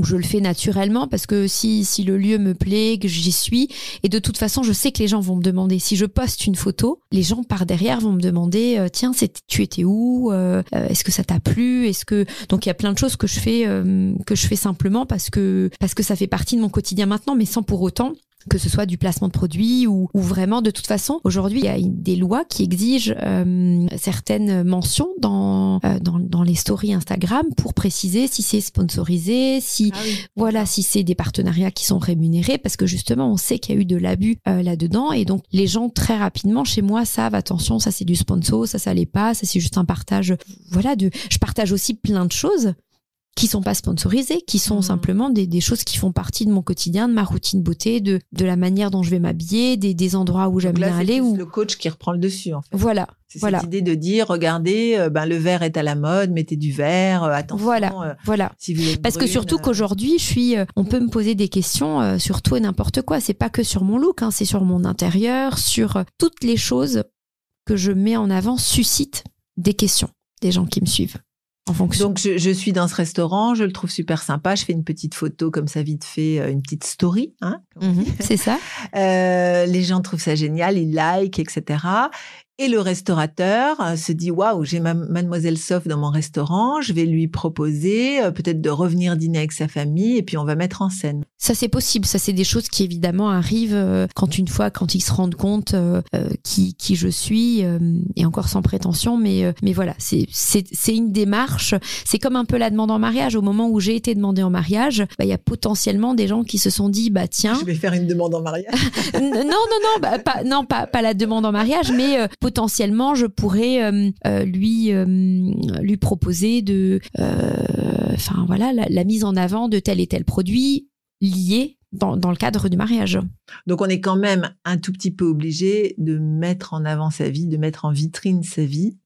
je le fais naturellement parce que si, si le lieu me plaît, que j'y suis, et de toute façon, je sais que les gens vont me demander. Si je poste une photo, les gens par derrière vont me demander euh, tiens, tu étais où euh, euh, Est-ce que ça t'a plu Est-ce que donc il y a plein de choses que je fais que je fais simplement parce que parce que ça fait partie de mon quotidien maintenant, mais sans pour autant que ce soit du placement de produits ou, ou vraiment de toute façon aujourd'hui il y a des lois qui exigent euh, certaines mentions dans, euh, dans, dans les stories Instagram pour préciser si c'est sponsorisé si ah voilà si c'est des partenariats qui sont rémunérés parce que justement on sait qu'il y a eu de l'abus euh, là-dedans et donc les gens très rapidement chez moi savent attention ça c'est du sponsor ça ça l'est pas ça c'est juste un partage voilà de je partage aussi plein de choses qui sont pas sponsorisés, qui sont mmh. simplement des, des, choses qui font partie de mon quotidien, de ma routine beauté, de, de la manière dont je vais m'habiller, des, des endroits où j'aime bien aller. C'est le coach qui reprend le dessus, en fait. Voilà. C'est voilà. cette idée de dire, regardez, euh, ben, le verre est à la mode, mettez du verre, euh, attention. Voilà, euh, voilà. Si vous Parce que surtout qu'aujourd'hui, je suis, on peut me poser des questions sur tout et n'importe quoi. C'est pas que sur mon look, hein, c'est sur mon intérieur, sur toutes les choses que je mets en avant suscitent des questions des gens qui me suivent. Donc je, suis dans ce restaurant, je le trouve super sympa, je fais une petite photo comme ça vite fait, euh, une petite story, hein, mhm, c'est ça. Euh, les gens trouvent ça génial, ils like, etc. Et le restaurateur euh, se dit waouh, j'ai ma mademoiselle Sof dans mon restaurant, je vais lui proposer euh, peut-être de revenir dîner avec sa famille et puis on va mettre en scène. Ça c'est possible, ça c'est des choses qui évidemment arrivent euh, quand une fois quand ils se rendent compte qui qui je suis et encore sans prétention mais mais voilà, c'est c'est c'est une démarche, c'est comme un peu la demande en mariage au moment où j'ai été demandée en mariage, bah, il y a potentiellement des gens qui se sont dit bah tiens, je vais faire une demande en mariage. non non non, bah, pas non pas pas la demande en mariage mais potentiellement je pourrais euh, euh, lui euh, lui proposer de enfin voilà la, mise en avant de tel et tel produit lié dans, dans, le cadre du mariage. Donc on est quand même un tout petit peu obligé de mettre en avant sa vie, de mettre en vitrine sa vie.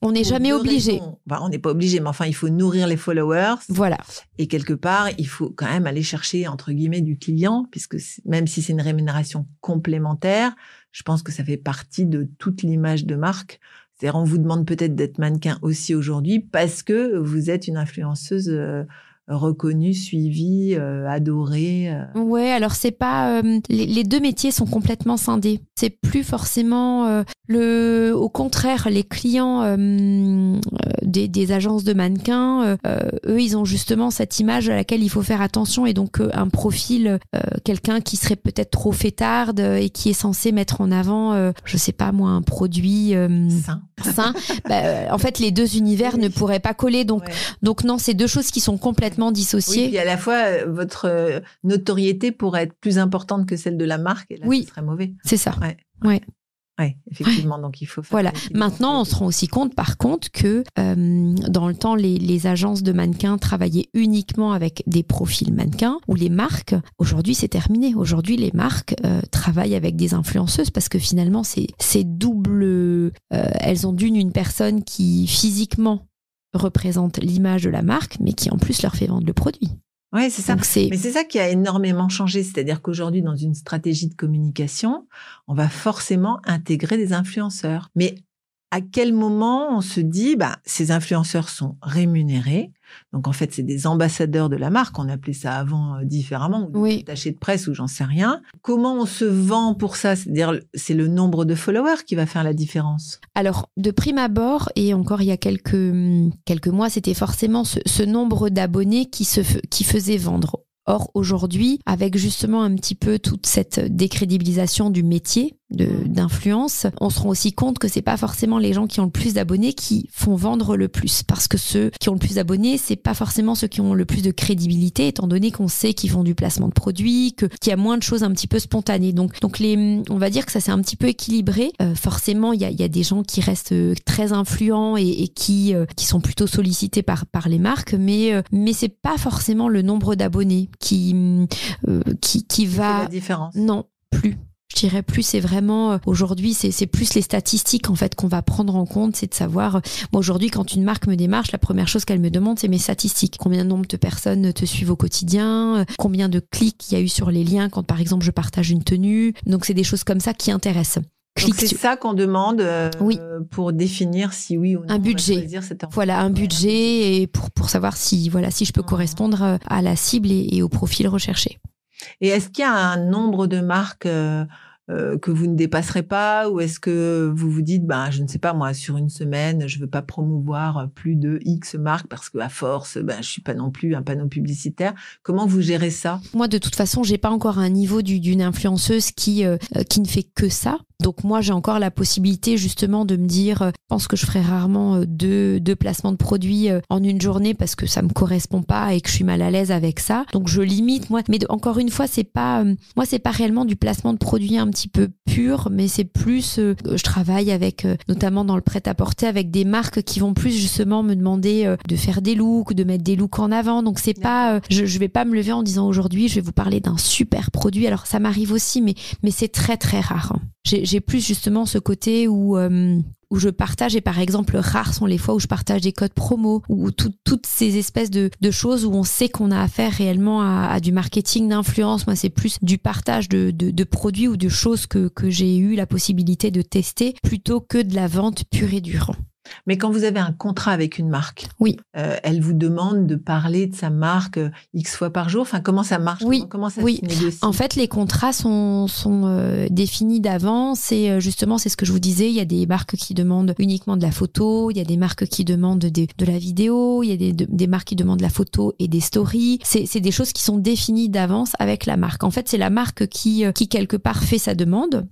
On n'est jamais obligé. on n'est pas obligé, mais enfin, il faut nourrir les followers. Voilà. Et quelque part, il faut quand même aller chercher, entre guillemets, du client, puisque même si c'est une rémunération complémentaire, je pense que ça fait partie de toute l'image de marque. C'est-à-dire, on vous demande peut-être d'être mannequin aussi aujourd'hui parce que vous êtes une influenceuse euh, reconnu, suivi, euh, adoré. Euh. Ouais, alors c'est pas euh, les, deux métiers sont complètement scindés. C'est plus forcément le au contraire les clients des, des, agences de mannequins, eux ils ont justement cette image à laquelle il faut faire attention et donc un profil quelqu'un qui serait peut-être trop fêtarde et qui est censé mettre en avant je sais pas moi un produit sain. Bah, en fait les deux univers ne pourraient pas coller donc donc non, c'est deux choses qui sont complètement dissocié. Oui, et à la fois, euh, votre euh, notoriété pourrait être plus importante que celle de la marque, et là, oui, ce serait mauvais. C'est ça. Ouais. ouais. Oui, effectivement, donc il faut faire Voilà. Maintenant, on se rend aussi compte, par contre, que euh, dans le temps, les, les, agences de mannequins travaillaient uniquement avec des profils mannequins, ou les marques, aujourd'hui, c'est terminé. Aujourd'hui, les marques travaillent avec des influenceuses parce que finalement, c'est double. elles ont d'une une personne qui physiquement représente l'image de la marque, mais qui en plus leur fait vendre le produit. Oui, c'est ça. Mais c'est ça qui a énormément changé. C'est-à-dire qu'aujourd'hui, dans une stratégie de communication, on va forcément intégrer des influenceurs. Mais à quel moment on se dit, bah, ces influenceurs sont rémunérés. Donc en fait, c'est des ambassadeurs de la marque. On appelait ça avant euh, différemment, ou des attachés de presse, ou j'en sais rien. Comment on se vend pour ça? C'est-à-dire, c'est le nombre de followers qui va faire la différence? Alors, de prime abord, et encore il y a quelques quelques mois, c'était forcément ce, ce nombre d'abonnés qui se qui faisait vendre. Or, aujourd'hui, avec justement un petit peu toute cette décrédibilisation du métier. D'influence, on se rend aussi compte que c'est pas forcément les gens qui ont le plus d'abonnés qui font vendre le plus, parce que ceux qui ont le plus d'abonnés, c'est pas forcément ceux qui ont le plus de crédibilité, étant donné qu'on sait qu'ils font du placement de produits, que qu'il y a moins de choses un petit peu spontanées. Donc, donc les, on va dire que ça s'est un petit peu équilibré. Euh, forcément, il y a, y a des gens qui restent euh, très influents et, et qui euh, qui sont plutôt sollicités par par les marques, mais mais c'est pas forcément le nombre d'abonnés qui qui qui va. La différence. Non, plus je dirais plus c'est vraiment euh, aujourd'hui c'est plus les statistiques en fait qu'on va prendre en compte c'est de savoir euh, moi aujourd'hui quand une marque me démarche la première chose qu'elle me demande c'est mes statistiques combien de nombre de personnes te suivent au quotidien euh, combien de clics il y a eu sur les liens quand par exemple je partage une tenue donc c'est des choses comme ça qui intéressent c'est ça qu'on demande oui. pour définir si oui ou non un budget. voilà un budget et pour pour savoir si voilà si je peux mmh. correspondre à la cible et, et au profil recherché. Et est-ce qu'il y a un nombre de marques euh, que vous ne dépasserez pas ou est-ce que vous vous dites ben je ne sais pas moi sur une semaine je veux pas promouvoir plus de X marques parce que à force ben je suis pas non plus un panneau publicitaire. Comment vous gérez ça? Moi de toute façon j'ai pas encore un niveau d'une influenceuse qui euh, qui ne fait que ça donc moi, j'ai encore la possibilité justement de me dire, euh, je pense que je ferai rarement euh, deux, deux placements de produits euh, en une journée parce que ça me correspond pas et que je suis mal à l'aise avec ça. Donc je limite moi. Mais encore une fois, c'est pas moi, c'est pas réellement du placement de produits un petit peu pur, mais c'est plus. je travaille avec notamment dans le prêt-à-porter avec des marques qui vont plus justement me demander de faire des looks, de mettre des looks en avant. Donc c'est pas, je, je vais pas me lever en disant aujourd'hui, je vais vous parler d'un super produit. Alors ça m'arrive aussi, mais mais c'est très très rare. Hein j'ai plus justement ce côté où euh, où je partage. Et par exemple rares sont les fois où je partage des codes promo ou toutes ces espèces de, choses où on sait qu'on a affaire réellement à, du marketing d'influence. Moi c'est plus du partage de, produits ou de choses que, que j'ai eu la possibilité de tester plutôt que de la vente pure et dure mais quand vous avez un contrat avec une marque, oui, euh, elle vous demande de parler de sa marque euh, x fois par jour. Enfin, comment ça marche? Oui, comment, ça oui. En fait, les contrats sont sont euh, définis d'avance et justement, c'est ce que je vous disais. Il y a des marques qui demandent uniquement de la photo, il y a des marques qui demandent de la vidéo, il y a des, des marques qui demandent de la photo et des stories. C'est des choses qui sont définies d'avance avec la marque. En fait, c'est la marque qui qui quelque part fait sa demande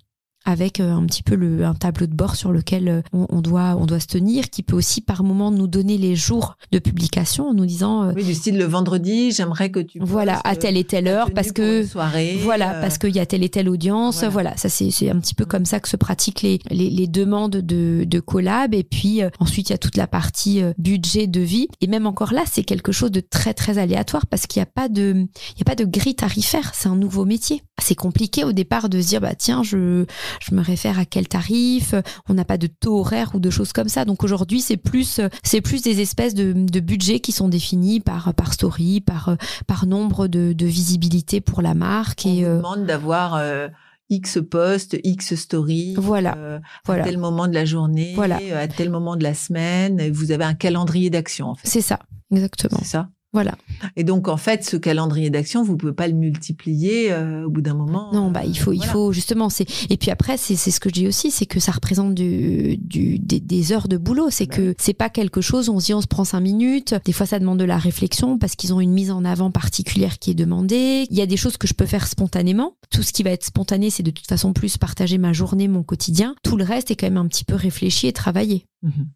avec euh, un petit peu le, un tableau de bord sur lequel euh, on, doit, on doit se tenir, qui peut aussi par moment nous donner les jours de publication en nous disant euh, oui du style le vendredi j'aimerais que tu voilà à telle et telle heure parce que soirée, voilà parce qu'il y a telle et telle audience voilà, ça c'est c'est un petit peu comme ça que se pratiquent les les, les demandes de de collab. Et puis ensuite il y a toute la partie budget de vie. Et même encore là c'est quelque chose de très très aléatoire parce qu'il n'y a pas de il y a pas de grille tarifaire. C'est un nouveau métier. C'est compliqué au départ de se dire bah tiens je je me réfère à quel tarif, on n'a pas de taux horaire ou de choses comme ça. Donc aujourd'hui, c'est plus, c'est plus des espèces de, de, budgets qui sont définis par, par story, par, par nombre de, de visibilité pour la marque. On et, euh, demande d'avoir euh, X post, X story. Voilà. Euh, voilà. À tel moment de la journée, voilà. à tel moment de la semaine. Vous avez un calendrier d'action, en fait. C'est ça, exactement. C'est ça. Voilà. Et donc en fait, ce calendrier d'action, vous pouvez pas le multiplier euh, au bout d'un moment. Non, bah il faut, il faut justement. C'est et puis après, c'est ce que je dis aussi, c'est que ça représente du, du des, heures de boulot. C'est bah que c'est pas quelque chose. On se dit, on se prend cinq minutes. Des fois, ça demande de la réflexion parce qu'ils ont une mise en avant particulière qui est demandée. Il y a des choses que je peux faire spontanément. Tout ce qui va être spontané, c'est de toute façon plus partager ma journée, mon quotidien. Tout le reste est quand même un petit peu réfléchi et travaillé. Mhm.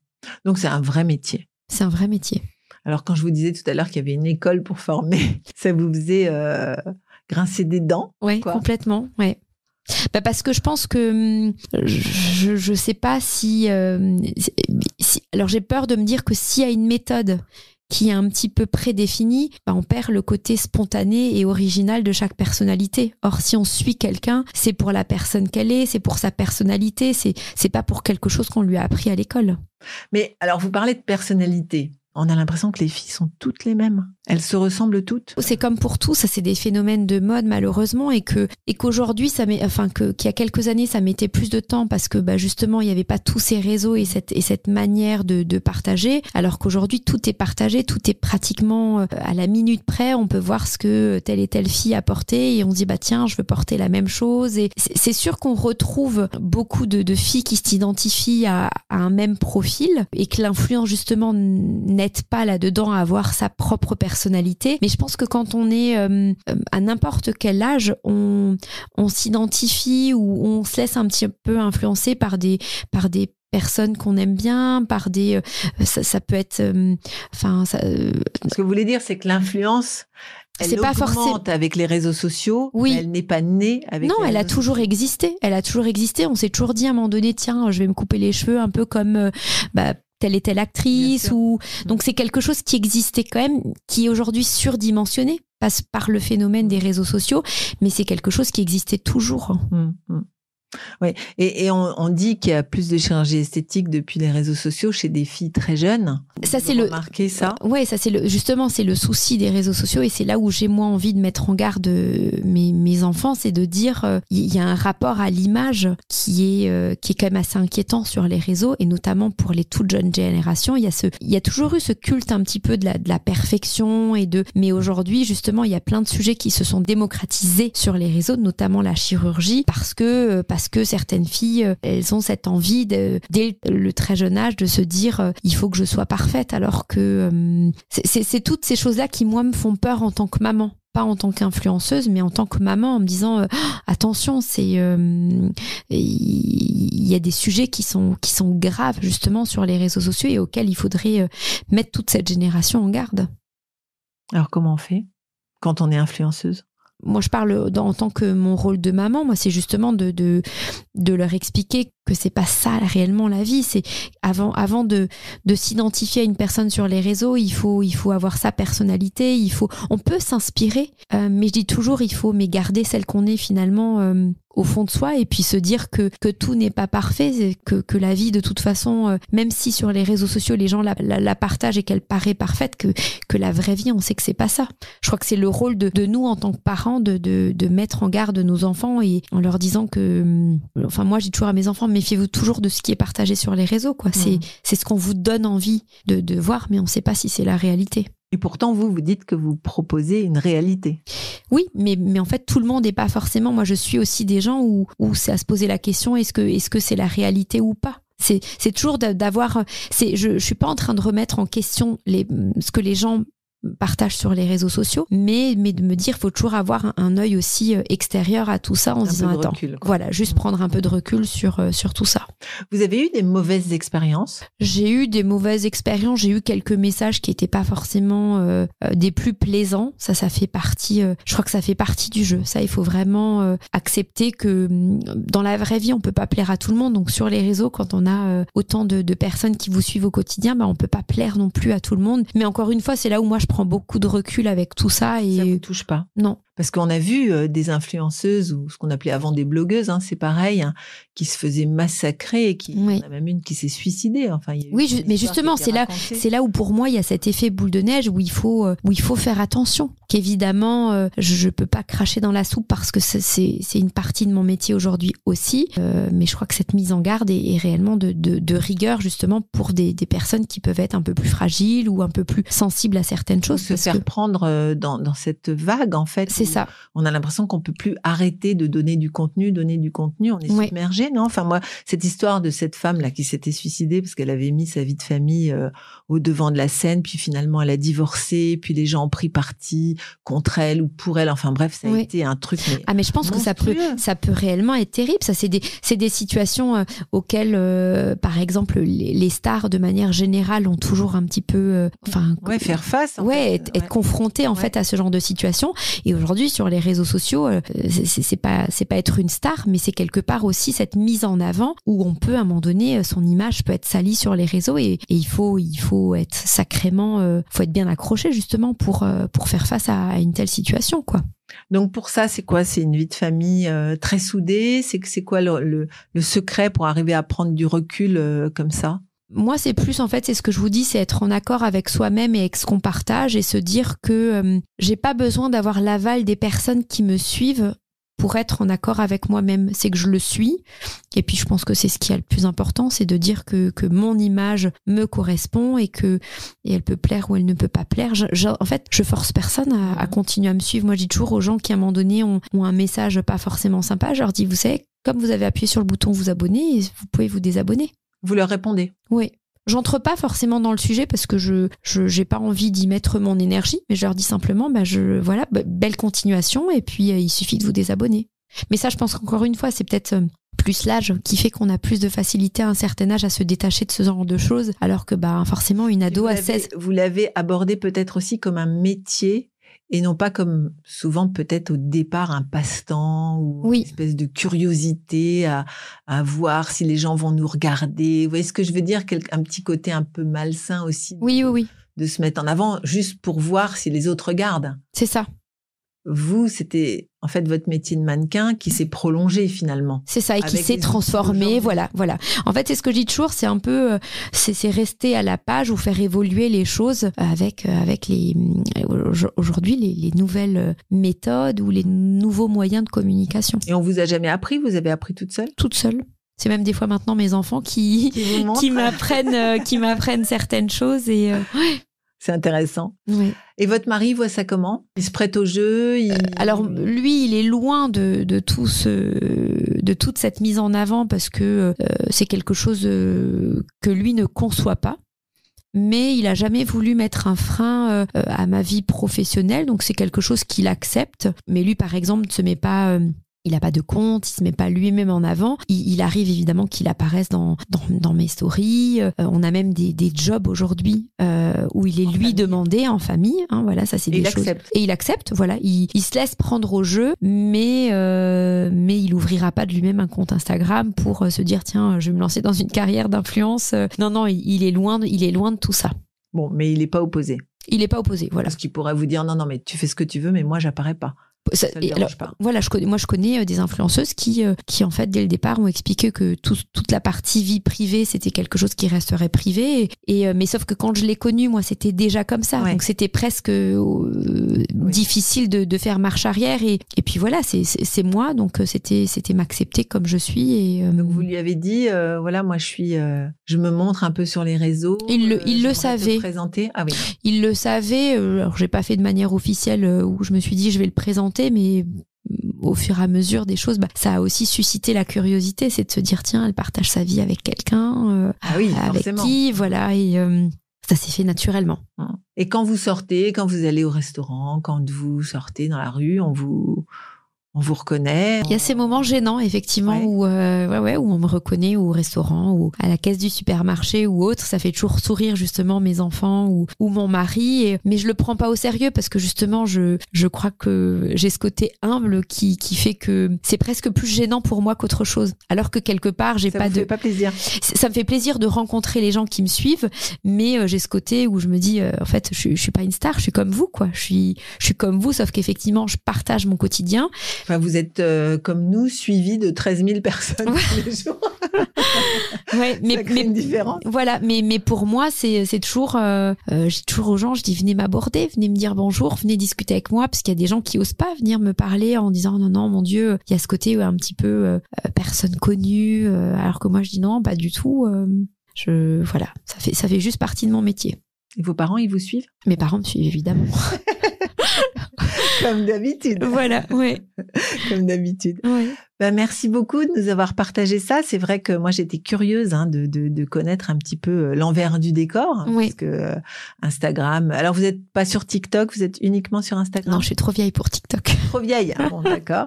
Donc c'est un vrai métier. C'est un vrai métier. Alors quand je vous disais tout à l'heure qu'il y avait une école pour former, ça vous faisait euh, grincer des dents Oui, complètement. Ouais. Bah parce que je pense que hum, je ne sais pas euh, si, alors j'ai peur de me dire que s'il y a une méthode qui est un petit peu prédéfinie, bah on perd le côté spontané et original de chaque personnalité. Or, si on suit quelqu'un, c'est pour la personne qu'elle est, c'est pour sa personnalité, c'est c'est pas pour quelque chose qu'on lui a appris à l'école. Mais alors, vous parlez de personnalité on a l'impression que les filles sont toutes les mêmes. Elles se ressemblent toutes. C'est comme pour tout, ça c'est des phénomènes de mode malheureusement et que et qu'aujourd'hui ça met enfin que qu'il y a quelques années ça mettait plus de temps parce que bah justement il n'y avait pas tous ces réseaux et cette et cette manière de, de partager alors qu'aujourd'hui tout est partagé, tout est pratiquement euh, à la minute près, on peut voir ce que telle et telle fille a porté et on se dit bah tiens, je veux porter la même chose. Et c'est sûr qu'on retrouve beaucoup de, de filles qui s'identifient à, à un même profil et que l'influence justement n'aide pas là-dedans à avoir sa propre personnalité personnalité. Mais je pense que quand on est euh, à n'importe quel âge, on, on s'identifie ou on se laisse un petit peu influencer par des, par des personnes qu'on aime bien, par des, euh, ça, peut être, euh, enfin, Ce que vous voulez dire, c'est que l'influence, c'est pas forcément avec les réseaux sociaux. Oui. elle n'est pas née avec. Non, elle a toujours existé. Elle a toujours existé. On s'est toujours dit à un moment donné, tiens, je vais me couper les cheveux un peu comme, bah, telle et telle actrice ou donc c'est quelque chose qui existait quand même qui est aujourd'hui surdimensionné passe par le phénomène des réseaux sociaux mais c'est quelque chose qui existait toujours. Mmh, mmh. Oui, et, on, dit qu'il y a plus de chirurgie esthétique depuis les réseaux sociaux chez des filles très jeunes. Ça c'est le ça? Ouais, ça c'est le justement c'est le souci des réseaux sociaux et c'est là où j'ai moins envie de mettre en garde euh, mes, mes enfants, c'est de dire euh, il y a un rapport à l'image qui est euh, qui est quand même assez inquiétant sur les réseaux et notamment pour les toutes jeunes générations. Il y a ce il y a toujours eu ce culte un petit peu de la de la perfection et de mais aujourd'hui justement il y a plein de sujets qui se sont démocratisés sur les réseaux, notamment la chirurgie parce que parce que certaines filles, euh, elles ont cette envie dès le très jeune âge de se dire euh, il faut que je sois parfaite, alors que euh, c'est toutes ces choses-là qui moi me font peur en tant que maman pas en tant qu'influenceuse, mais en tant que maman, en me disant attention, c'est il y a des sujets qui sont qui sont graves justement sur les réseaux sociaux et auxquels il faudrait mettre toute cette génération en garde. Alors comment on fait quand on est influenceuse? Moi, je parle en tant que mon rôle de maman. Moi, c'est justement de, de, de leur expliquer que c'est pas ça réellement la vie. C'est avant, avant de, de s'identifier à une personne sur les réseaux, il faut, il faut avoir sa personnalité. Il faut, on peut s'inspirer, euh, mais je dis toujours, il faut mais garder celle qu'on est finalement euh, au fond de soi et puis se dire que, que tout n'est pas parfait, que, que la vie de toute façon, euh, même si sur les réseaux sociaux les gens la, la, partagent et qu'elle paraît parfaite, que, que la vraie vie on sait que c'est pas ça. Je crois que c'est le rôle de, de, nous en tant que parents de, de, de mettre en garde nos enfants et en leur disant que, enfin moi j'ai toujours à mes enfants, méfiez-vous toujours de ce qui est partagé sur les réseaux. quoi. C'est mmh. c'est ce qu'on vous donne envie de, de voir, mais on ne sait pas si c'est la réalité. Et pourtant, vous, vous dites que vous proposez une réalité. Oui, mais, mais en fait, tout le monde n'est pas forcément. Moi, je suis aussi des gens où, où c'est à se poser la question est-ce que est-ce c'est la réalité ou pas? C'est, toujours d'avoir. Je, je suis pas en train de remettre en question les, ce que les gens partage sur les réseaux sociaux, mais, mais de me dire, faut toujours avoir un, un œil aussi euh, extérieur à tout ça en se disant, attends, voilà, juste mm. prendre un peu de recul sur, euh, sur tout ça. Vous avez eu des mauvaises expériences? J'ai eu des mauvaises expériences, j'ai eu quelques messages qui n'étaient pas forcément euh, des plus plaisants. Ça, ça fait partie, je crois que ça fait partie du jeu. Ça, il faut vraiment accepter que mm, dans la vraie vie, on peut pas plaire à tout le monde. Donc sur les réseaux, quand on a autant de, de, personnes qui vous suivent au quotidien, bah, on peut pas plaire non plus à tout le monde. Mais encore une fois, c'est là où moi je prends beaucoup de recul avec tout ça. Et... Ça vous touche pas? Non. Parce qu'on a vu euh, des influenceuses ou ce qu'on appelait avant des blogueuses, hein, c'est pareil, hein, qui se faisaient massacrer et qui, il y en a même une qui s'est suicidée. Enfin, oui, mais justement, c'est là, c'est là où pour moi il y a cet effet boule de neige où il faut, euh, où il faut faire attention. Qu'évidemment, euh, je, ne peux pas cracher dans la soupe parce que c'est, une partie de mon métier aujourd'hui aussi. mais je crois que cette mise en garde est, réellement de, de, de, rigueur justement pour des, des, personnes qui peuvent être un peu plus fragiles ou un peu plus sensibles à certaines choses. Se faire prendre dans, dans cette vague en fait. C'est ça. On a l'impression qu'on peut plus arrêter de donner du contenu, donner du contenu. On est submergé, non? Enfin moi, cette histoire de cette femme là qui s'était suicidée parce qu'elle avait mis sa vie de famille euh, au devant de la scène, puis finalement elle a divorcé, puis les gens ont pris parti contre elle ou pour elle. Enfin bref, ça a été un truc. ah mais je pense que ça peut, ça peut réellement être terrible. Ça c'est des, c'est des situations euh, auxquelles, euh, par exemple, les, stars de manière générale ont toujours un petit peu, enfin, ouais, faire face. ouais, être, être confrontés en fait à ce genre de situation. Et aujourd'hui sur les réseaux sociaux, euh, c'est pas c'est pas être une star, mais c'est quelque part aussi cette mise en avant où on peut à un moment donné euh, son image peut être salie sur les réseaux et, il faut il faut être sacrément euh, faut être bien accroché justement pour pour faire face à, une telle situation quoi. Donc pour ça, c'est quoi? C'est une vie de famille très soudée? C'est c'est quoi le, le, secret pour arriver à prendre du recul comme ça? Moi, c'est plus en fait, c'est ce que je vous dis, c'est être en accord avec soi-même et avec ce qu'on partage et se dire que euh, j'ai pas besoin d'avoir l'aval des personnes qui me suivent pour être en accord avec moi-même. C'est que je le suis. Et puis, je pense que c'est ce qui est le plus important, c'est de dire que, que mon image me correspond et que et elle peut plaire ou elle ne peut pas plaire. en fait, je force personne à, à, continuer à me suivre. Moi, je dis toujours aux gens qui, à un moment donné, ont, ont un message pas forcément sympa, je leur dis, vous savez, comme vous avez appuyé sur le bouton vous abonner, vous pouvez vous désabonner. Vous leur répondez Oui. J'entre pas forcément dans le sujet parce que je j'ai pas envie d'y mettre mon énergie, mais je leur dis simplement bah je voilà belle continuation et puis euh, il suffit de vous désabonner. Mais ça, je pense qu'encore une fois, c'est peut-être euh, plus l'âge qui fait qu'on a plus de facilité à un certain âge à se détacher de ce genre de choses, alors que bah forcément une ado à 16. Vous l'avez abordé peut-être aussi comme un métier et non pas comme souvent peut-être au départ un passe-temps ou une espèce de curiosité à, à, voir si les gens vont nous regarder. Vous voyez ce que je veux dire? Un petit côté un peu malsain aussi. Oui, oui, oui. De se mettre en avant juste pour voir si les autres regardent. C'est ça vous, c'était en fait votre métier de mannequin qui s'est prolongé finalement. C'est ça, et qui s'est transformé, voilà, voilà. En fait, c'est ce que je dis toujours, c'est un peu, euh, c'est rester à la page ou faire évoluer les choses avec euh, avec les euh, aujourd'hui les, les, nouvelles méthodes ou les nouveaux moyens de communication. Et on vous a jamais appris Vous avez appris toute seule? Toute seule. C'est même des fois maintenant mes enfants qui qui, m'apprennent qui m'apprennent certaines choses et c'est intéressant. Oui. Et votre mari voit ça comment? Il se prête au jeu euh, Alors lui, il est loin de, de, tout ce, de toute cette mise en avant parce que euh, c'est quelque chose euh, que lui ne conçoit pas. Mais il a jamais voulu mettre un frein à ma vie professionnelle, donc c'est quelque chose qu'il accepte. Mais lui, par exemple, ne se met pas il n'a pas de compte, il se met pas lui-même en avant. Il, arrive évidemment qu'il apparaisse dans, dans, mes stories. Euh, on a même des, des jobs aujourd'hui euh, où il est lui demandé en famille. Hein, voilà, ça c'est des il choses. Accepte. Et il accepte. Voilà, il, il, se laisse prendre au jeu, mais euh, mais il ouvrira pas de lui-même un compte Instagram pour se dire tiens, je vais me lancer dans une carrière d'influence. Non, non, il, il, est loin, il est loin de tout ça. Bon, mais il n'est pas opposé. Il n'est pas opposé, voilà. Parce qu'il pourrait vous dire non, non, mais tu fais ce que tu veux, mais moi j'apparais pas voilà, je connais, moi je connais euh, des influenceuses qui, euh, qui en fait dès le départ ont expliqué que toute la partie vie privée c'était quelque chose qui resterait privé. Et, euh, mais sauf que quand je l'ai connu, moi c'était déjà comme ça, donc c'était presque difficile de, de, faire marche arrière. Et, et puis voilà, c'est moi, donc c'était c'était m'accepter comme je suis. Et donc vous lui avez dit, voilà, moi je suis, je me montre un peu sur les réseaux. Il le, il le savait. Présenter. Ah oui. Il le savait. alors j'ai pas fait de manière officielle où je me suis dit je vais le présenter mais au fur et à mesure des choses, bah, ça a aussi suscité la curiosité, c'est de se dire tiens, elle partage sa vie avec quelqu'un, euh, ah oui, avec qui, voilà, et euh, ça s'est fait naturellement. Et quand vous sortez, quand vous allez au restaurant, quand vous sortez dans la rue, on vous on vous reconnaît. Il y a ces moments gênants, effectivement, où, euh, ouais, ouais, où on me reconnaît au restaurant ou à la caisse du supermarché ou autre. Ça fait toujours sourire, justement, mes enfants ou, ou mon mari. mais je le prends pas au sérieux parce que, justement, je, je crois que j'ai ce côté humble qui, qui fait que c'est presque plus gênant pour moi qu'autre chose. Alors que quelque part, j'ai pas de. Ça fait pas plaisir. Ça me fait plaisir de rencontrer les gens qui me suivent, mais euh, j'ai ce côté où je me dis, euh, en fait, je, je suis pas une star, je suis comme vous, quoi. Je suis, je suis comme vous, sauf qu'effectivement, je partage mon quotidien. Enfin, vous êtes euh, comme nous, suivi de 13 000 personnes tous les jours. ouais, mais, une différence. Voilà, mais, mais pour moi, c'est, c'est toujours, euh, euh, j'ai toujours aux gens, je dis venez m'aborder, venez me dire bonjour, venez discuter avec moi, parce qu'il y a des gens qui osent pas venir me parler en disant non, non, mon Dieu, il y a ce côté un petit peu personne connue, alors que moi je dis non, pas du tout. je, voilà, ça fait, ça fait juste partie de mon métier. Et vos parents, ils vous suivent? Mes parents me suivent évidemment. Comme d'habitude. Voilà, ouais. Comme d'habitude. Ouais. Bah, merci beaucoup de nous avoir partagé ça. C'est vrai que moi j'étais curieuse hein, de, de, de, connaître un petit peu euh, l'envers du décor, hein, oui. parce que euh, Instagram. Alors vous n'êtes pas sur TikTok, vous êtes uniquement sur Instagram? Non, je suis trop vieille pour TikTok. Trop vieille. Hein, bon, d'accord.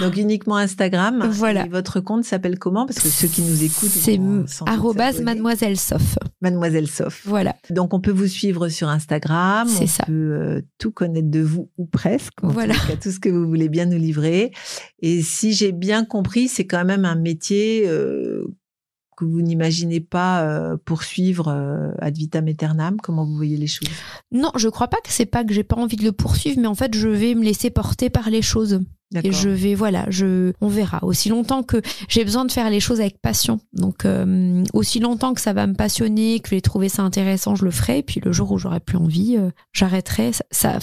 Donc uniquement Instagram. Voilà. Et votre compte s'appelle comment? Parce que ceux qui nous écoutent, c'est Mademoiselle Sof. Mademoiselle Sof. Voilà. Donc on peut vous suivre sur Instagram. C'est ça. On peut euh, tout connaître de vous ou presque. voilà. Tout, tout ce que vous voulez bien nous livrer. Et si j'ai bien compris, c'est quand même un métier euh, que vous n'imaginez pas euh, poursuivre euh, ad vitam aeternam Comment vous voyez les choses? Non, je crois pas que c'est pas que j'ai pas envie de le poursuivre, mais en fait, je vais me laisser porter par les choses. Et je vais, voilà, je, on verra. Aussi longtemps que j'ai besoin de faire les choses avec passion. Donc, euh, aussi longtemps que ça va me passionner, que je vais trouver ça intéressant, je le ferai. Et puis le jour où j'aurai plus envie, euh, j'arrêterai. Ça, ça,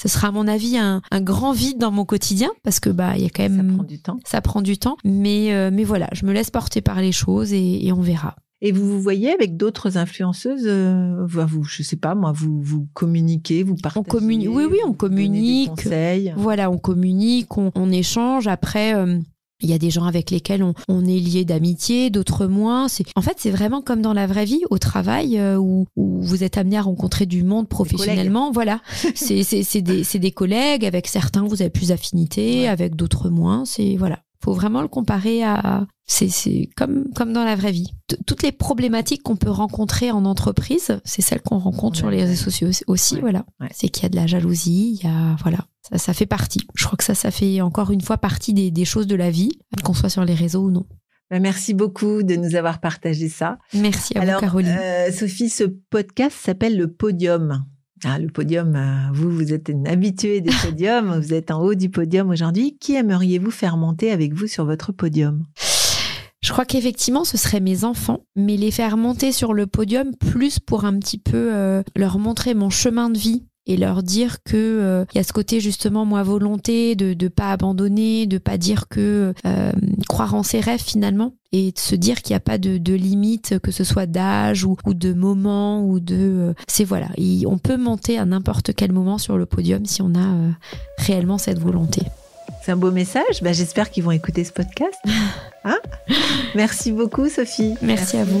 ce sera à mon avis un, un, grand vide dans mon quotidien parce que bah il y a quand même ça prend du temps. Ça prend du temps, mais euh, mais voilà, je me laisse porter par les choses et, et on verra. Et vous vous voyez avec d'autres influenceuses euh, vous, Je sais pas, moi, vous, vous communiquez, vous partagez on communique, Oui, oui, on communique. Voilà, on communique, on, on échange. Après, euh, il y a des gens avec lesquels on, on est lié d'amitié, d'autres moins. C'est, en fait, c'est vraiment comme dans la vraie vie, au travail, euh, où, où, vous êtes amené à rencontrer du monde professionnellement. Voilà, c'est, c'est, c'est, des, c'est des collègues. Avec certains, vous avez plus d'affinité, ouais. avec d'autres moins. C'est voilà faut vraiment le comparer à c'est comme comme dans la vraie vie. T Toutes les problématiques qu'on peut rencontrer en entreprise, c'est celles qu'on rencontre ouais, sur les réseaux sociaux aussi. Ouais, voilà, ouais. c'est qu'il y a de la jalousie, il y a voilà, ça ça fait partie. Je crois que ça ça fait encore une fois partie des, des choses de la vie, qu'on soit sur les réseaux ou non. Bah, merci beaucoup de nous avoir partagé ça. Merci à Alors, vous, Caroline. Euh, Sophie, ce podcast s'appelle Le Podium. Ah, le podium, euh, vous, vous êtes une habituée des podiums, vous êtes en haut du podium aujourd'hui. Qui aimeriez-vous faire monter avec vous sur votre podium? Je crois qu'effectivement, ce seraient mes enfants, mais les faire monter sur le podium plus pour un petit peu euh, leur montrer mon chemin de vie et leur dire que euh, il y a ce côté justement moi volonté de de pas abandonner, de pas dire que euh, croire en ses rêves finalement et de se dire qu'il n'y a pas de, de limite que ce soit d'âge ou, ou de moment ou de euh, c'est voilà, et on peut monter à n'importe quel moment sur le podium si on a réellement cette volonté. C'est un beau message. Bah, J'espère qu'ils vont écouter ce podcast. Hein? Merci beaucoup, Sophie. Merci, Merci. à vous.